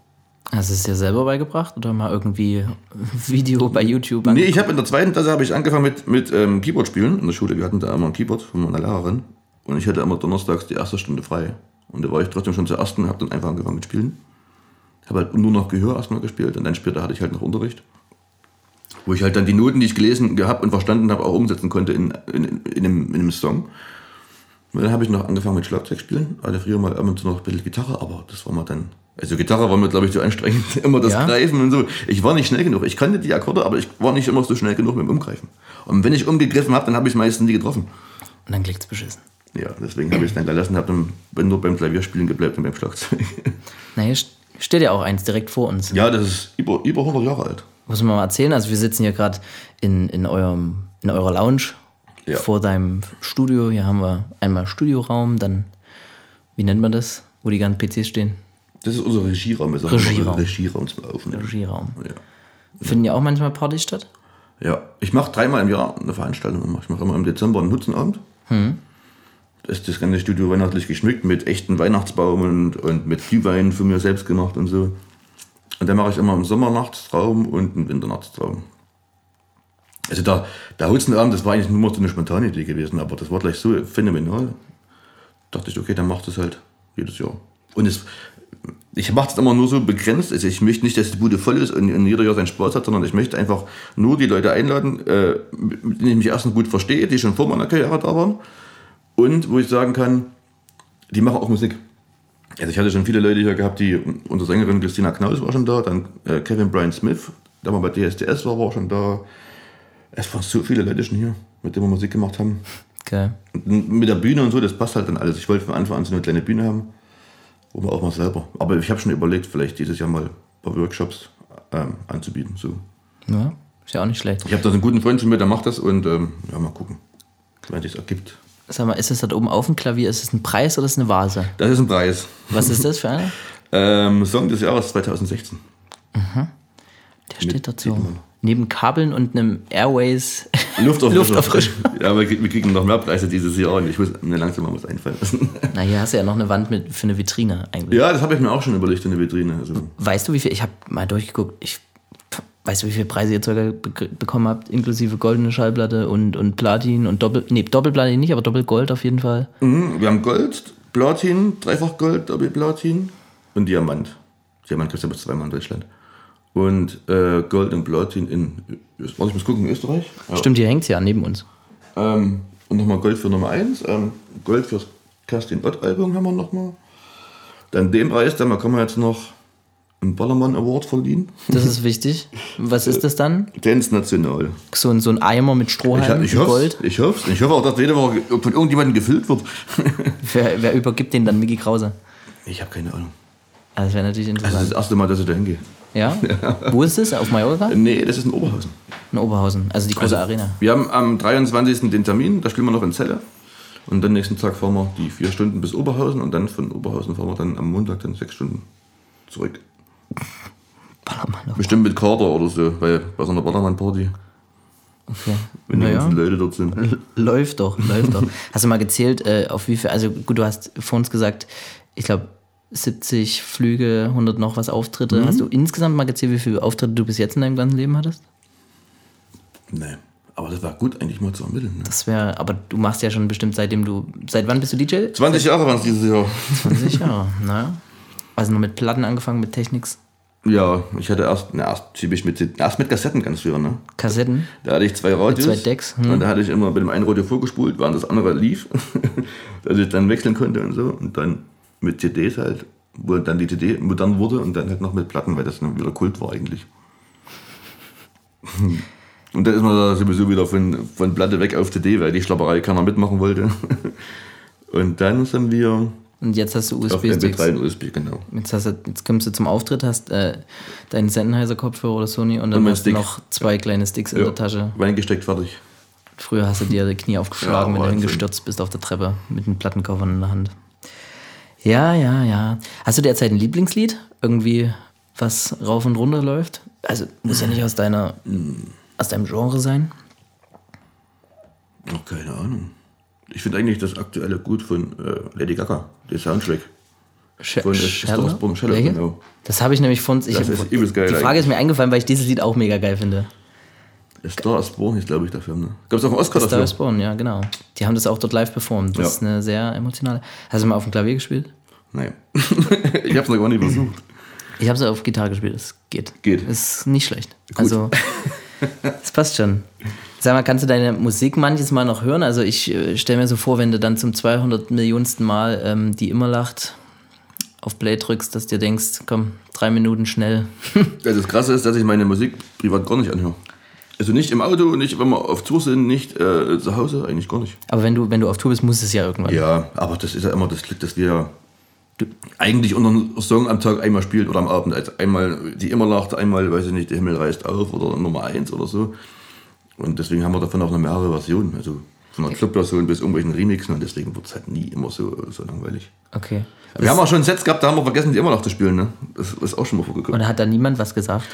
Hast du es dir selber beigebracht oder mal irgendwie Video bei YouTube?
Nee, ich habe in der zweiten Klasse habe ich angefangen mit, mit ähm, Keyboard spielen in der Schule. Wir hatten da immer ein Keyboard von meiner Lehrerin. Und ich hatte immer donnerstags die erste Stunde frei. Und da war ich trotzdem schon zur ersten, habe dann einfach angefangen mit Spielen. Habe halt nur noch Gehör erstmal gespielt und dann später hatte ich halt noch Unterricht. Wo ich halt dann die Noten, die ich gelesen gehabt und verstanden habe, auch umsetzen konnte in, in, in, einem, in einem Song. Und dann habe ich noch angefangen mit Schlagzeug spielen. Hatte früher mal ab und zu noch ein bisschen Gitarre, aber das war mir dann. Also Gitarre war mir, glaube ich, zu anstrengend. Immer das
Ja?
Greifen und so. Ich war nicht schnell genug. Ich kannte die Akkorde, aber ich war nicht immer so schnell genug mit dem Umgreifen. Und wenn ich umgegriffen habe, dann habe ich es meistens nie getroffen.
Und dann klickt's beschissen.
Ja, deswegen habe ich es dann gelassen, habe dann nur beim Klavierspielen gebleibt und beim Schlagzeug.
Na, hier st- steht ja auch eins direkt vor uns.
ja, das ist über, über 100 Jahre alt.
Muss man mal erzählen. Also wir sitzen hier gerade in, in, eurem, in eurer Lounge
Ja.
vor deinem Studio. Hier haben wir einmal Studioraum, dann, wie nennt man das, wo die ganzen PCs stehen?
Das ist unser Regieraum. Wir sagen
Regieraum.
Regieraum zum Aufnehmen.
Regieraum.
Ja.
Finden ja auch manchmal Partys statt?
Ja, ich mache dreimal im Jahr eine Veranstaltung. immer. Ich mache immer im Dezember einen Nutzenabend. Da ist das ganze Studio weihnachtlich geschmückt mit echten Weihnachtsbaum und, und mit Glühwein von mir selbst gemacht und so. Und dann mache ich immer im Sommernachtsraum und einen Winternachtsraum. Also der, der Hutzenabend, das war eigentlich nur so eine spontane Idee gewesen, aber das war gleich so phänomenal. dachte ich, okay, dann macht es halt jedes Jahr. Und es, ich mache es immer nur so begrenzt. Also ich möchte nicht, dass die Bude voll ist und, und jeder Jahr seinen Spaß hat, sondern ich möchte einfach nur die Leute einladen, äh, mit denen ich mich erstens gut verstehe, die schon vor meiner Karriere da waren. Und wo ich sagen kann, die machen auch Musik. Also ich hatte schon viele Leute hier gehabt, die, unsere Sängerin Christina Knaus war schon da, dann äh, Kevin Brian Smith, der mal bei DSDS war, war schon da. Es waren so viele Leute schon hier, mit denen wir Musik gemacht haben.
Okay.
Und mit der Bühne und so, das passt halt dann alles. Ich wollte von Anfang an so eine kleine Bühne haben, wo man auch mal selber. Aber ich habe schon überlegt, vielleicht dieses Jahr mal ein paar Workshops ähm, anzubieten. So.
Ja, ist ja auch nicht schlecht.
Ich habe da einen guten Freund von mir, der macht das und ähm, ja, mal gucken, wenn sich ergibt.
Sag mal, ist das da oben auf dem Klavier, ist es ein Preis oder ist es eine Vase?
Das ist ein Preis.
Was ist das für einer?
Ähm, Song des Jahres 2016.
Der steht dazu.
Titelmann.
Neben Kabeln und einem Airways
Luft
Lufterfrischung.
Ja, aber wir kriegen noch mehr Preise dieses Jahr und ich muss mir langsam mal was einfallen lassen.
Na, hier hast du ja noch eine Wand mit, für eine Vitrine eigentlich.
Ja, das habe ich mir auch schon überlegt in der Vitrine. Also,
Weißt du, wie viel, ich habe mal durchgeguckt, ich, weißt du, wie viele Preise ihr Zeug be bekommen habt, inklusive goldene Schallplatte und, und Platin und Doppel, nee, Doppelplatin nicht, aber Doppelgold auf jeden Fall.
mhm, wir haben Gold, Platin, dreifach Gold, Doppelplatin und Diamant. Diamant kriegst du bis zweimal in Deutschland. Und äh, Gold und Platin in, warte, ich muss gucken, in Österreich. Ja.
Stimmt, hier hängt ja neben uns.
Ähm, und nochmal Gold für Nummer 1. Ähm, Gold fürs Kerstin Ott Album haben wir nochmal. Dann den Preis, dann bekommen wir jetzt noch einen Ballermann Award verliehen.
Das ist wichtig. Was ist das dann?
Dance National.
So ein, so ein Eimer mit
Ich,
Strohhalm,
ich
mit
hoffe
Gold.
Ich hoffe Ich hoffe auch, dass jede Woche von irgendjemandem gefüllt wird.
Wer, wer übergibt den dann Mickey Krause?
Ich habe keine Ahnung.
Also das wäre natürlich
Das ist das
interessant.
erste Mal, dass ich da hingehe.
Ja? Wo ist es? Auf Mallorca?
Nee, das ist in Oberhausen.
In Oberhausen. Also die große Arena.
Wir haben am 23. den Termin, da spielen wir noch in Celle. Und dann nächsten Tag fahren wir die vier Stunden bis Oberhausen und dann von Oberhausen fahren wir dann am Montag dann sechs Stunden zurück.
Ballermann.
Bestimmt mit Kader oder so, weil bei so einer Ballermann-Party,
Okay.
wenn die
Naja.
ganzen Leute dort sind.
Läuft doch, läuft doch. Hast du mal gezählt, äh, auf wie viel, also gut, du hast vor uns gesagt, ich glaube 70 Flüge, 100 noch was Auftritte.
Mhm.
Hast du insgesamt mal gezählt, wie viele Auftritte du bis jetzt in deinem ganzen Leben hattest?
Nee, aber das war gut eigentlich mal zu ermitteln. Ne?
Das wäre, aber du machst ja schon bestimmt seitdem du, seit wann bist du DJ?
20 Jahre waren es dieses Jahr.
20 Jahre, naja. Also nur mit Platten angefangen, mit Technics,
Ja, ich hatte erst, na, erst, typisch mit, erst mit Kassetten ganz früher, ne?
Kassetten.
Da hatte ich zwei Radios.
zwei Decks, hm.
Und da hatte ich immer bei dem einen Radio vorgespult, während das andere lief. dass ich dann wechseln konnte und so. Und dann mit CDs halt, wo dann die CD modern wurde und dann halt noch mit Platten, weil das dann wieder Kult war eigentlich. Und dann ist man da sowieso wieder von, von Platte weg auf CD, weil die Schlapperei keiner mitmachen wollte. Und dann sind wir
Und jetzt hast du
auf
USB-Sticks.
MP3 und USB, genau.
Jetzt, hast du, jetzt kommst du zum Auftritt, hast äh, deinen Sennheiser-Kopfhörer oder Sony und dann
Und
hast du noch zwei kleine Sticks in
Ja,
der Tasche.
Reingesteckt, fertig.
Früher hast du dir die Knie aufgeschlagen,
Ja,
wenn du hingestürzt bist auf der Treppe mit einem Plattenkoffer in der Hand. Ja, ja, ja. Hast du derzeit ein Lieblingslied? Irgendwie, was rauf und runter läuft? Also muss ja nicht aus deiner aus deinem Genre sein.
Noch keine Ahnung. Ich finde eigentlich das aktuelle gut von äh, Lady Gaga, der Soundtrack.
Sch
Von, äh,
Shallow?
Shallow, genau.
Das habe ich nämlich von. Ich
Das
hab-
ist übelst geil
Die Frage ist mir eingefallen, weil ich dieses Lied auch mega geil finde.
A Star is Born hieß, glaube ich, der Film. Ne? Gab es auch einen Oscar
Star
dafür?
is Born, ja, genau. Die haben das auch dort live performt. Das
Ja.
ist eine sehr emotionale. Hast du mal auf dem Klavier gespielt?
Nein. ich habe es noch gar nicht versucht.
Ich habe es auf Gitarre gespielt. Es geht.
Geht.
Ist nicht schlecht. Also, es passt schon. Sag mal, kannst du deine Musik manches Mal noch hören? Also, ich äh, stelle mir so vor, wenn du dann zum 200 Millionsten Mal ähm, die immer lacht auf Play drückst, dass du dir denkst, komm, drei Minuten schnell.
Also das Krasse ist, dass ich meine Musik privat gar nicht anhöre. Also nicht im Auto, nicht wenn wir auf Tour sind, nicht äh, zu Hause, eigentlich gar nicht.
Aber wenn du, wenn du auf Tour bist, muss es ja irgendwann.
Ja, aber das ist ja immer das Glück, dass wir eigentlich unseren Song am Tag einmal spielt oder am Abend. Also einmal die immer lacht, einmal, weiß ich nicht, der Himmel reißt auf oder Nummer eins oder so. Und deswegen haben wir davon auch noch mehrere Versionen. Also von der Club-Version bis irgendwelchen Remixen und deswegen wird es halt nie immer so, so langweilig.
Okay.
Wir haben auch schon Sets gehabt, da haben wir vergessen, die immer noch zu spielen. Ne? Das ist auch schon mal vorgekommen.
Und hat da niemand was gesagt?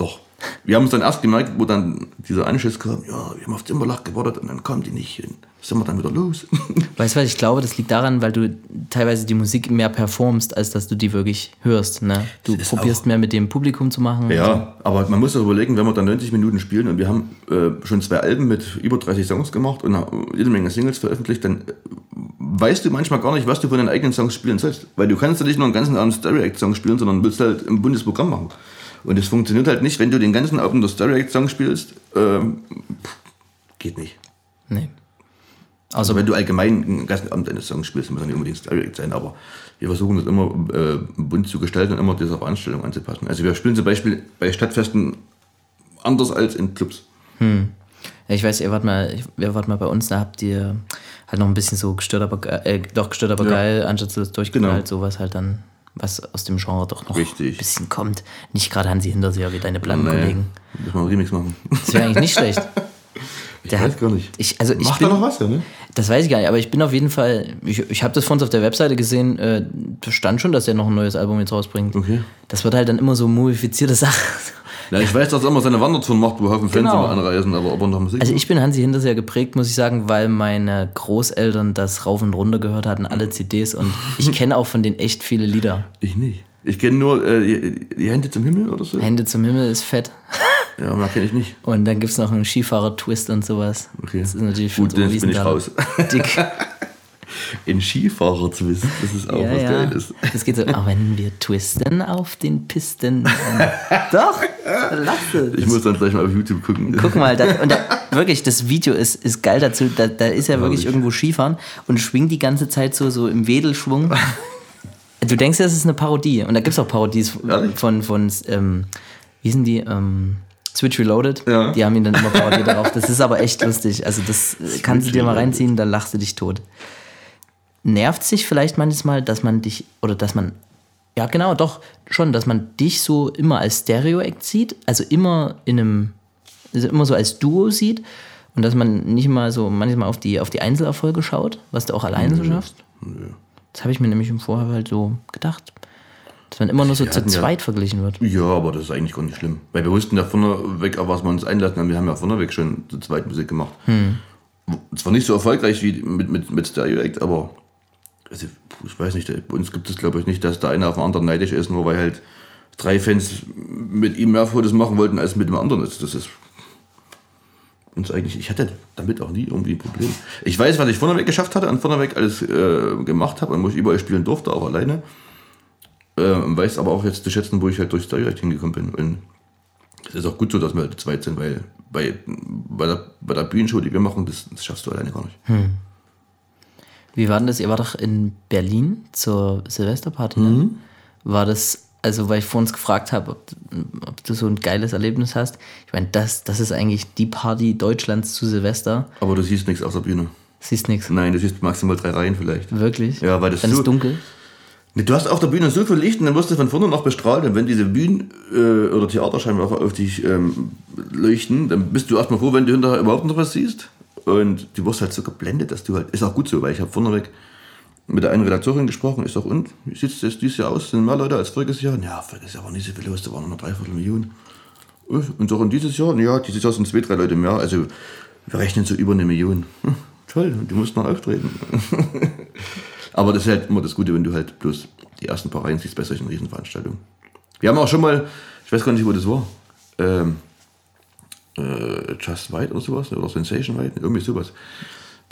Doch. Wir haben es dann erst gemerkt, wo dann dieser Anschiss kam, ja, wir haben auf Zimmerlach gewartet und dann kam die nicht hin. Sind wir dann wieder los?
Weißt du was, ich glaube, das liegt daran, weil du teilweise die Musik mehr performst, als dass du die wirklich hörst. Ne? Du probierst mehr mit dem Publikum zu machen.
ja, aber man muss doch überlegen, wenn wir dann 90 Minuten spielen und wir haben äh, schon zwei Alben mit über 30 Songs gemacht und jede Menge Singles veröffentlicht, dann äh, weißt du manchmal gar nicht, was du von deinen eigenen Songs spielen sollst. Weil du kannst ja nicht nur einen ganzen Abend Stereo Act Song spielen, sondern willst halt ein buntes Programm machen. Und es funktioniert halt nicht, wenn du den ganzen Abend nur Stereo Act Song spielst. Ähm, pff, geht nicht.
Nee.
Also wenn du allgemein den ganzen Abend eine Song spielst, muss ja nicht unbedingt Act sein, aber wir versuchen das immer äh, bunt zu gestalten und immer dieser Veranstaltung anzupassen. Also wir spielen zum Beispiel bei Stadtfesten anders als in Clubs.
Ja, ich weiß, ihr wart mal, ihr wart mal bei uns, da habt ihr halt noch ein bisschen so gestört, aber äh, doch gestört, aber
Ja.
geil, anstatt so das durchgeknallt,
Genau.
sowas halt dann, was aus dem Genre doch noch
Richtig.
ein bisschen kommt. Nicht gerade Hansi Hinterseher wie deine Plattenkollegen.
Müssen wir einen Remix machen.
Das wäre eigentlich nicht schlecht.
Ich
Der
weiß
hat-
gar nicht.
Ich, also ich
Macht
bin,
er noch was, ja, ne?
Das weiß ich gar nicht, aber ich bin auf jeden Fall, ich, ich habe das von uns auf der Webseite gesehen, äh, da stand schon, dass er noch ein neues Album jetzt rausbringt.
Okay.
Das wird halt dann immer so mumifizierte Sachen.
Ja, ich weiß, dass er immer seine Wandertouren macht, wo Haufen Fans
Genau.
immer anreisen, aber ob er noch Musik
Also ich bin Hansi Hinterseher geprägt, muss ich sagen, weil meine Großeltern das rauf und runter gehört hatten, alle CDs und ich kenne auch von denen echt viele Lieder.
Ich nicht. Ich kenne nur äh, die, Hände zum Himmel oder so.
Hände zum Himmel ist fett.
Ja, mehr kenne ich nicht.
Und dann gibt es noch einen Skifahrer-Twist und sowas.
Okay.
Das ist natürlich für
Gut, jetzt bin ich raus.
Dick.
In Skifahrer twist das ist auch
Ja,
was
ja.
Geiles.
Das geht so, aber wenn wir twisten auf den Pisten. Doch, lass es.
Ich muss dann gleich mal auf YouTube gucken.
Guck mal, da, und da, wirklich, das Video ist, ist geil dazu. Da, da ist er wirklich
ich.
irgendwo Skifahren und schwingt die ganze Zeit so, so im Wedelschwung. Du denkst, das ist eine Parodie. Und da gibt es auch Parodies
Ehrlich?
von, von ähm, wie sind die? Ähm, Switch Reloaded.
Ja.
Die haben ihn dann immer parodiert darauf. Das ist aber echt lustig. Also, das äh, kannst du dir mal reinziehen, da lachst du dich tot. Nervt sich vielleicht manchmal, dass man dich, oder dass man, ja genau, doch, schon, dass man dich so immer als Stereo-Act sieht, also immer in einem, also immer so als Duo sieht und dass man nicht mal so manchmal auf die, auf die Einzelerfolge schaut, was du auch alleine so schaffst. Das habe ich mir nämlich im Vorher halt so gedacht. Dass man immer nur so
Wir
zu
hatten ja-
zweit verglichen wird.
Ja, aber das ist eigentlich gar nicht schlimm. Weil wir wussten ja vorneweg, auf was wir uns einlassen haben. Wir haben ja vorneweg schon zu zweit Musik gemacht.
Hm.
Zwar nicht so erfolgreich wie mit, mit, mit Stereo Act, aber also, ich weiß nicht, bei uns gibt es glaube ich nicht, dass der eine auf den anderen neidisch ist, nur weil halt drei Fans mit ihm mehr Fotos machen wollten als mit dem anderen. Das, das ist uns eigentlich, ich hatte damit auch nie irgendwie ein Problem. Ich weiß, was ich vorneweg geschafft hatte und vorneweg alles äh, gemacht habe und wo ich überall spielen durfte, auch alleine. Äh, und weiß aber auch jetzt zu schätzen, wo ich halt durch Stereo Act hingekommen bin. Und es ist auch gut so, dass wir halt zweit sind, weil bei, bei, der, bei der Bühnenshow, die wir machen, das, das schaffst du alleine gar nicht.
Wie war denn das? Ihr war doch in Berlin zur Silvesterparty. Ne? War das, also weil ich vor uns gefragt habe, ob, ob du so ein geiles Erlebnis hast. Ich meine, das, das ist eigentlich die Party Deutschlands zu Silvester.
Aber du siehst nichts auf der Bühne.
Siehst nichts.
Nein, du siehst maximal drei Reihen vielleicht.
Wirklich?
Ja, weil das
Dann
so-
ist dunkel.
Nee, Du hast auf der Bühne so viel Licht und dann wirst du von vorne noch bestrahlt. Und wenn diese Bühnen- äh, oder Theaterscheinwerfer auf dich ähm, leuchten, dann bist du erstmal froh, wenn du hinterher überhaupt noch was siehst. Und du wirst halt so geblendet, dass du halt. Ist auch gut so, weil ich habe vorneweg mit der einen Redakteurin gesprochen. Ich sag, und wie sieht es dieses Jahr aus? Sind mehr Leute als voriges Jahr? Ja, voriges Jahr war nicht so viel los, da waren nur dreiviertel Millionen. Und sag, und dieses Jahr? Ja, dieses Jahr sind zwei, drei Leute mehr. Also wir rechnen so über eine Million. Hm, toll, du musst noch auftreten. Aber das ist halt immer das Gute, wenn du halt bloß die ersten paar Reihen siehst bei solchen Riesenveranstaltungen. Wir haben auch schon mal, ich weiß gar nicht, wo das war, ähm, äh, Just White oder sowas, oder Sensation White, irgendwie sowas.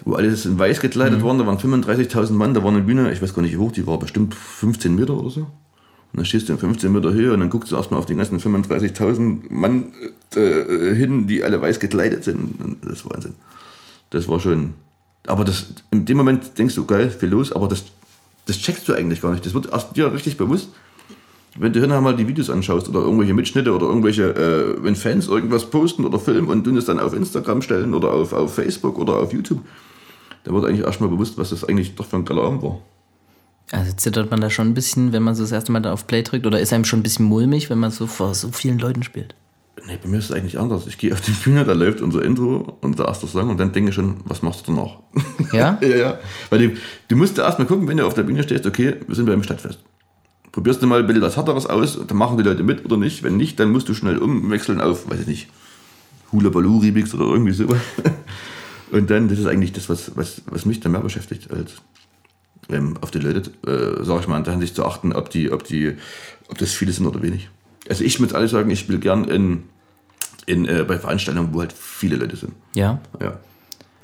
Wo alles in weiß gekleidet mhm. waren, da waren 35.000 Mann, da war eine Bühne, ich weiß gar nicht wie hoch die war, bestimmt 15 Meter oder so. Und dann stehst du in 15 Meter Höhe und dann guckst du erstmal auf die ganzen 35.000 Mann äh, hin, die alle weiß gekleidet sind. Und das ist Wahnsinn. Das war schon. Aber das, in dem Moment denkst du, geil, viel los, aber das, das checkst du eigentlich gar nicht. Das wird erst dir richtig bewusst, wenn du hinterher mal die Videos anschaust oder irgendwelche Mitschnitte oder irgendwelche, äh, wenn Fans irgendwas posten oder filmen und du das dann auf Instagram stellen oder auf, auf Facebook oder auf YouTube, dann wird eigentlich erstmal bewusst, was das eigentlich doch für ein geiler Abend war.
Also zittert man da schon ein bisschen, wenn man so das erste Mal da auf Play drückt? Oder ist einem schon ein bisschen mulmig, wenn man so vor so vielen Leuten spielt?
Nee, bei mir ist es eigentlich anders. Ich gehe auf die Bühne, da läuft unser Intro und der erste Song und dann denke ich schon, was machst du danach?
Ja?
ja, ja. Weil du, du musst ja erstmal gucken, wenn du auf der Bühne stehst, okay, wir sind beim Stadtfest. Probierst du mal ein bisschen was Härteres aus, dann machen die Leute mit oder nicht. Wenn nicht, dann musst du schnell umwechseln auf, weiß ich nicht, Hula Baloo Remix oder irgendwie so. Und dann, das ist eigentlich das, was, was, was mich dann mehr beschäftigt, als ähm, auf die Leute, äh, sag ich mal, in der Hinsicht zu achten, ob, die, ob, die, ob das viele sind oder wenig. Also ich muss alles sagen, ich spiele gern in, in, äh, bei Veranstaltungen, wo halt viele Leute sind.
Ja.
Ja.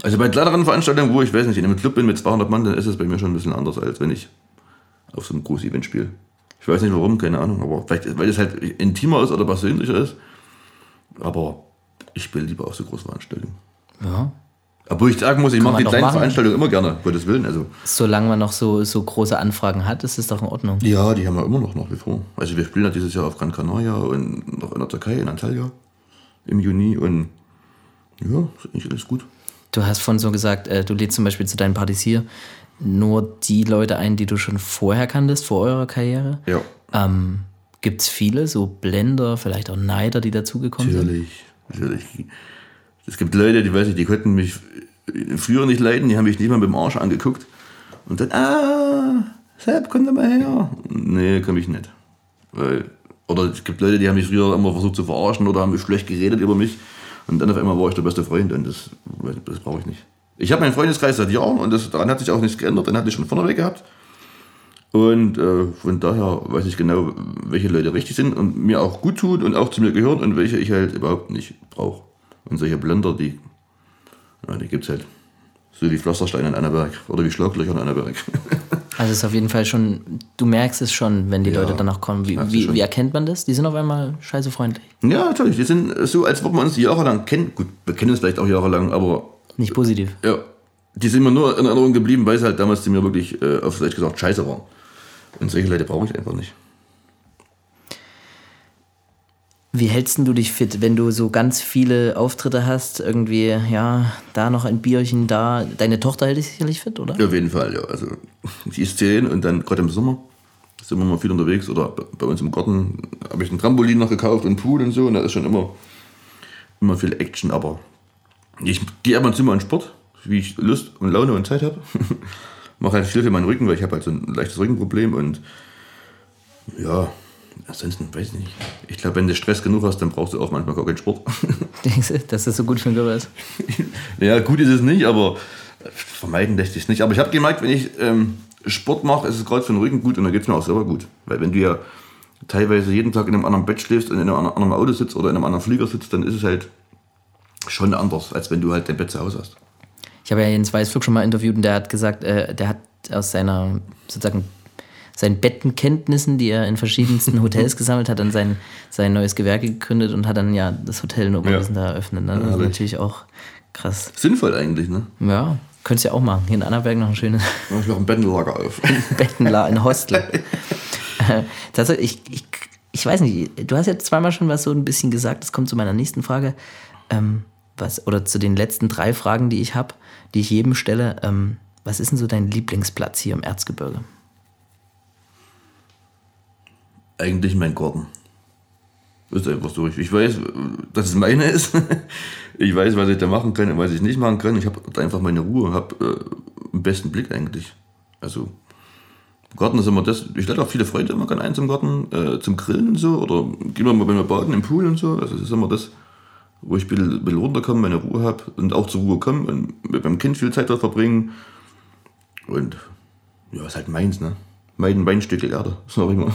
Also bei kleineren Veranstaltungen, wo ich weiß nicht, in einem Club bin mit 200 Mann, dann ist es bei mir schon ein bisschen anders, als wenn ich auf so einem großen Event spiele. Ich weiß nicht warum, keine Ahnung, aber vielleicht, weil es halt intimer ist oder persönlicher ist. Aber ich spiele lieber auf so großen Veranstaltungen.
Ja.
Obwohl ich sagen muss, ich mache die kleinen Veranstaltungen immer gerne, Gottes Willen. Also.
Solange man noch so, so große Anfragen hat, ist es doch in Ordnung.
Ja, die haben wir immer noch nach wie vor. Also wir spielen ja dieses Jahr auf Gran Canaria und noch in der Türkei, in Antalya im Juni und ja, ist eigentlich alles gut.
Du hast vorhin so gesagt, äh, du lädst zum Beispiel zu deinen Partys hier nur die Leute ein, die du schon vorher kanntest, vor eurer Karriere.
Ja.
Ähm, Gibt es viele, so Blender, vielleicht auch Neider, die dazugekommen sind?
Natürlich, natürlich. Es gibt Leute, die weiß ich, die konnten mich früher nicht leiden, die haben mich nicht mal mit dem Arsch angeguckt. Und dann, ah, Sepp, komm doch mal her. Nee, komm ich nicht. Weil, oder es gibt Leute, die haben mich früher immer versucht zu verarschen oder haben mich schlecht geredet über mich. Und dann auf einmal war ich der beste Freund und das, das brauche ich nicht. Ich habe meinen Freundeskreis seit Jahren und das, daran hat sich auch nichts geändert. Den hatte ich schon vorneweg gehabt. Und äh, von daher weiß ich genau, welche Leute richtig sind und mir auch gut tun und auch zu mir gehören und welche ich halt überhaupt nicht brauche. Und solche Blender, die, ja, die gibt es halt. So wie Pflastersteine in Annaberg oder wie Schlaglöcher in Annaberg.
Also es ist auf jeden Fall schon, du merkst es schon, wenn die ja, Leute danach kommen. Wie, wie, wie, erkennt man das? Die sind auf einmal scheiße freundlich.
Ja, natürlich. Die sind so, als würde man uns jahrelang kennen. Gut, wir kennen uns vielleicht auch jahrelang, aber.
Nicht positiv.
Ja. Die sind mir nur in Erinnerung geblieben, weil sie halt damals zu mir wirklich, äh, auf Deutsch gesagt, scheiße waren. Und solche Leute brauche ich einfach nicht.
Wie hältst du dich fit, wenn du so ganz viele Auftritte hast? Irgendwie, ja, da noch ein Bierchen, da. Deine Tochter hält dich sicherlich fit, oder?
Ja, auf jeden Fall, ja. Also, die ist zehn und dann gerade im Sommer sind wir mal viel unterwegs oder bei uns im Garten habe ich ein Trampolin noch gekauft und Pool und so und da ist schon immer, immer viel Action, aber ich gehe ab und zu mal in Sport, wie ich Lust und Laune und Zeit habe. Mache halt viel für meinen Rücken, weil ich habe halt so ein leichtes Rückenproblem und ja, Ansonsten weiß ich nicht. Ich glaube, wenn du Stress genug hast, dann brauchst du auch manchmal gar keinen Sport.
Denkst du, dass das so gut für den Körper ist?
ja, gut ist es nicht, aber vermeiden lässt sich nicht. Aber ich habe gemerkt, wenn ich ähm, Sport mache, ist es gerade für den Rücken gut und dann geht es mir auch selber gut. Weil wenn du ja teilweise jeden Tag in einem anderen Bett schläfst und in einem anderen Auto sitzt oder in einem anderen Flieger sitzt, dann ist es halt schon anders, als wenn du halt dein Bett zu Hause hast.
Ich habe ja Jens Weißflug schon mal interviewt und der hat gesagt, äh, der hat aus seiner sozusagen seinen Bettenkenntnissen, die er in verschiedensten Hotels gesammelt hat, dann sein, sein neues Gewerke gegründet und hat dann ja das Hotel in Oberwiesen ja. da eröffnet. Ne? Das ja, ist natürlich auch krass.
Sinnvoll eigentlich, ne?
Ja, könntest du ja auch machen. Hier in Annaberg noch ein schönes.
Mach ich noch ein Bettenlager auf.
Bettenlager, ein Hostel. Tatsächlich, ich, ich, ich weiß nicht, du hast jetzt zweimal schon was so ein bisschen gesagt, das kommt zu meiner nächsten Frage. Ähm, was, oder zu den letzten drei Fragen, die ich habe, die ich jedem stelle. Ähm, was ist denn so dein Lieblingsplatz hier im Erzgebirge?
eigentlich mein Garten. Ist einfach so. Ich weiß, dass es meine ist. Ich weiß, was ich da machen kann und was ich nicht machen kann. Ich habe einfach meine Ruhe, habe äh, besten Blick eigentlich. Also, Garten ist immer das. Ich lade auch viele Freunde immer gerne ein zum Garten, äh, zum Grillen und so. Oder gehen wir mal bei mir baden im Pool und so. Also, das ist immer das, wo ich ein bisschen, runterkomme, meine Ruhe habe und auch zur Ruhe komme und mit meinem Kind viel Zeit dort verbringen. Und ja, ist halt meins, ne? Mein Weinstückel Erde, sag ich mal.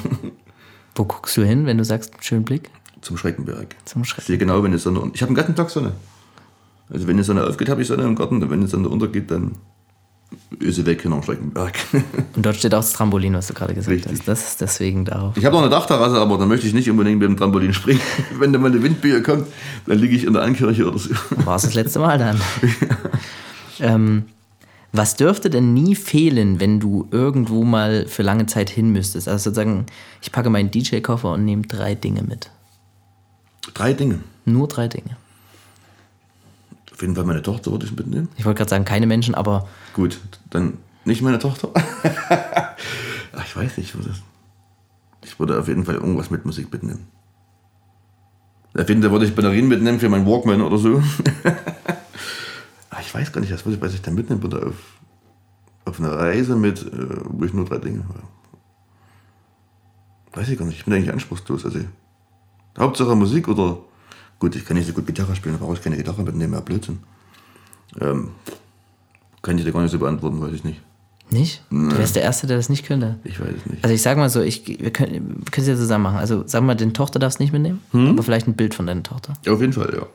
Wo guckst du hin, wenn du sagst, schönen Blick?
Zum Schreckenberg.
Zum
Ich
Schrecken.
sehe genau, wenn die Sonne... Ich habe den ganzen Tag Sonne. Also wenn die Sonne aufgeht, habe ich Sonne im Garten. Und wenn die Sonne untergeht, dann ist sie weg hinterm Schreckenberg.
Und dort steht auch das Trampolin, was du gerade gesagt
Richtig.
hast. Das ist deswegen darauf.
Ich habe noch eine Dachterrasse, aber da möchte ich nicht unbedingt mit dem Trampolin springen. Wenn da mal eine Windböe kommt, dann liege ich in der Ankirche oder so.
War es das letzte Mal dann? ähm, was dürfte denn nie fehlen, wenn du irgendwo mal für lange Zeit hin müsstest? Also sozusagen, ich packe meinen DJ-Koffer und nehme drei Dinge mit.
Drei Dinge.
Nur drei Dinge.
Auf jeden Fall meine Tochter würde ich mitnehmen.
Ich wollte gerade sagen, keine Menschen, aber
Gut, dann nicht meine Tochter. Ach, ich weiß nicht, was das. Ich würde auf jeden Fall irgendwas mit Musik mitnehmen. Auf jeden Fall würde ich Batterien mitnehmen für meinen Walkman oder so. Ach, ich weiß gar nicht, was ich, was ich da mitnehmen würde auf, auf eine Reise mit, äh, wo ich nur drei Dinge habe. Weiß ich gar nicht, ich bin eigentlich anspruchslos. Also, Hauptsache Musik oder. Gut, ich kann nicht so gut Gitarre spielen, da brauche ich keine Gitarre mitnehmen, ja Blödsinn. Ähm, kann ich dir gar nicht so beantworten, weiß ich nicht.
nicht? Du wärst der Erste, der das nicht könnte.
Ich weiß es nicht.
Also ich sag mal so, ich, wir können es ja zusammen machen. Also sag mal, deine Tochter darfst du nicht mitnehmen, aber vielleicht ein Bild von deiner Tochter.
Ja, auf jeden Fall, ja.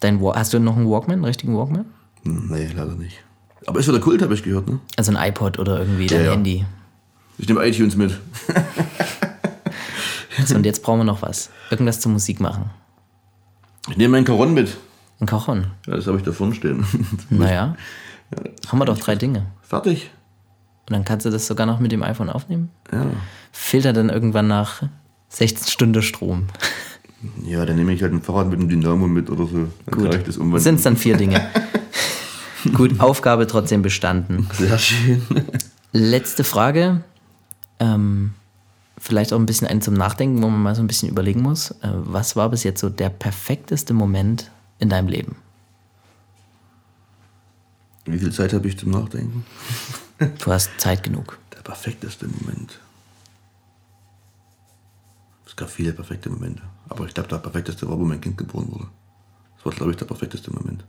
Dein, hast du noch einen Walkman, einen richtigen Walkman?
Hm, Nee, leider nicht. Aber ist wieder Kult, habe ich gehört, ne?
Also ein iPod oder irgendwie dein
ja.
Handy.
Ich nehme iTunes mit.
So, und jetzt brauchen wir noch was. Irgendwas zur Musik machen.
Ich nehme meinen Caron mit.
Ein Kochen.
Ja, das habe ich da vorne stehen.
Naja. Haben wir doch drei Dinge.
Fertig?
Und dann kannst du das sogar noch mit dem iPhone aufnehmen.
Ja.
Filtert dann irgendwann nach 16 Stunden Strom.
Ja, dann nehme ich halt ein Fahrrad mit einem Dynamo mit oder so. Dann ich das umwandeln.
Sind es dann vier Dinge. Gut, Aufgabe trotzdem bestanden.
Sehr schön.
Letzte Frage. Ähm, vielleicht auch ein bisschen einen zum Nachdenken, wo man mal so ein bisschen überlegen muss. Äh, was war bis jetzt so der perfekteste Moment in deinem Leben?
Wie viel Zeit habe ich zum Nachdenken?
Du hast Zeit genug.
Der perfekteste Moment. Es gab viele perfekte Momente. Aber ich glaube, der perfekteste war, wo mein Kind geboren wurde. Das war, glaube ich, der perfekteste Moment.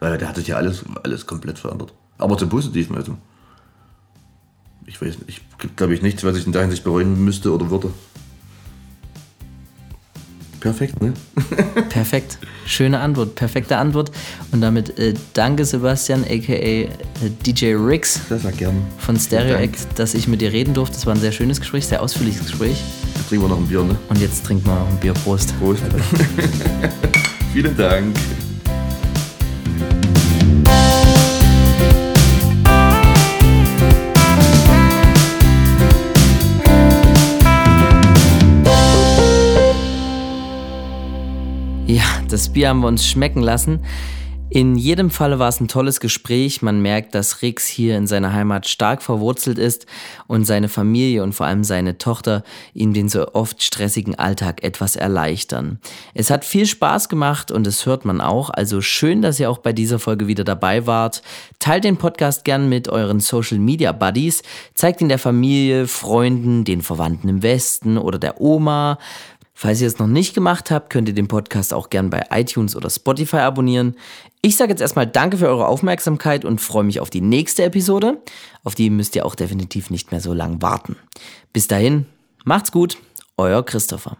Weil der hat sich ja alles, alles komplett verändert. Aber zum Positiven, also. Ich weiß nicht, ich gibt, glaube ich, nichts, was ich in der Hinsicht bereuen müsste oder würde. Perfekt, ne?
Perfekt. Schöne Antwort. Perfekte Antwort. Und damit äh, danke Sebastian, aka äh, DJ Rix
Das war gern.
von Stereo Act, dass ich mit dir reden durfte. Das war ein sehr schönes Gespräch, sehr ausführliches Gespräch.
Jetzt trinken wir noch ein Bier, ne?
Und jetzt trinken wir noch ein Bier. Prost.
Prost. Vielen Dank.
Das Bier haben wir uns schmecken lassen. In jedem Falle war es ein tolles Gespräch. Man merkt, dass Rix hier in seiner Heimat stark verwurzelt ist und seine Familie und vor allem seine Tochter ihm den so oft stressigen Alltag etwas erleichtern. Es hat viel Spaß gemacht und das hört man auch. Also schön, dass ihr auch bei dieser Folge wieder dabei wart. Teilt den Podcast gern mit euren Social Media Buddies. Zeigt ihn der Familie, Freunden, den Verwandten im Westen oder der Oma. Falls ihr es noch nicht gemacht habt, könnt ihr den Podcast auch gern bei iTunes oder Spotify abonnieren. Ich sage jetzt erstmal Danke für eure Aufmerksamkeit und freue mich auf die nächste Episode. Auf die müsst ihr auch definitiv nicht mehr so lang warten. Bis dahin, macht's gut, euer Christopher.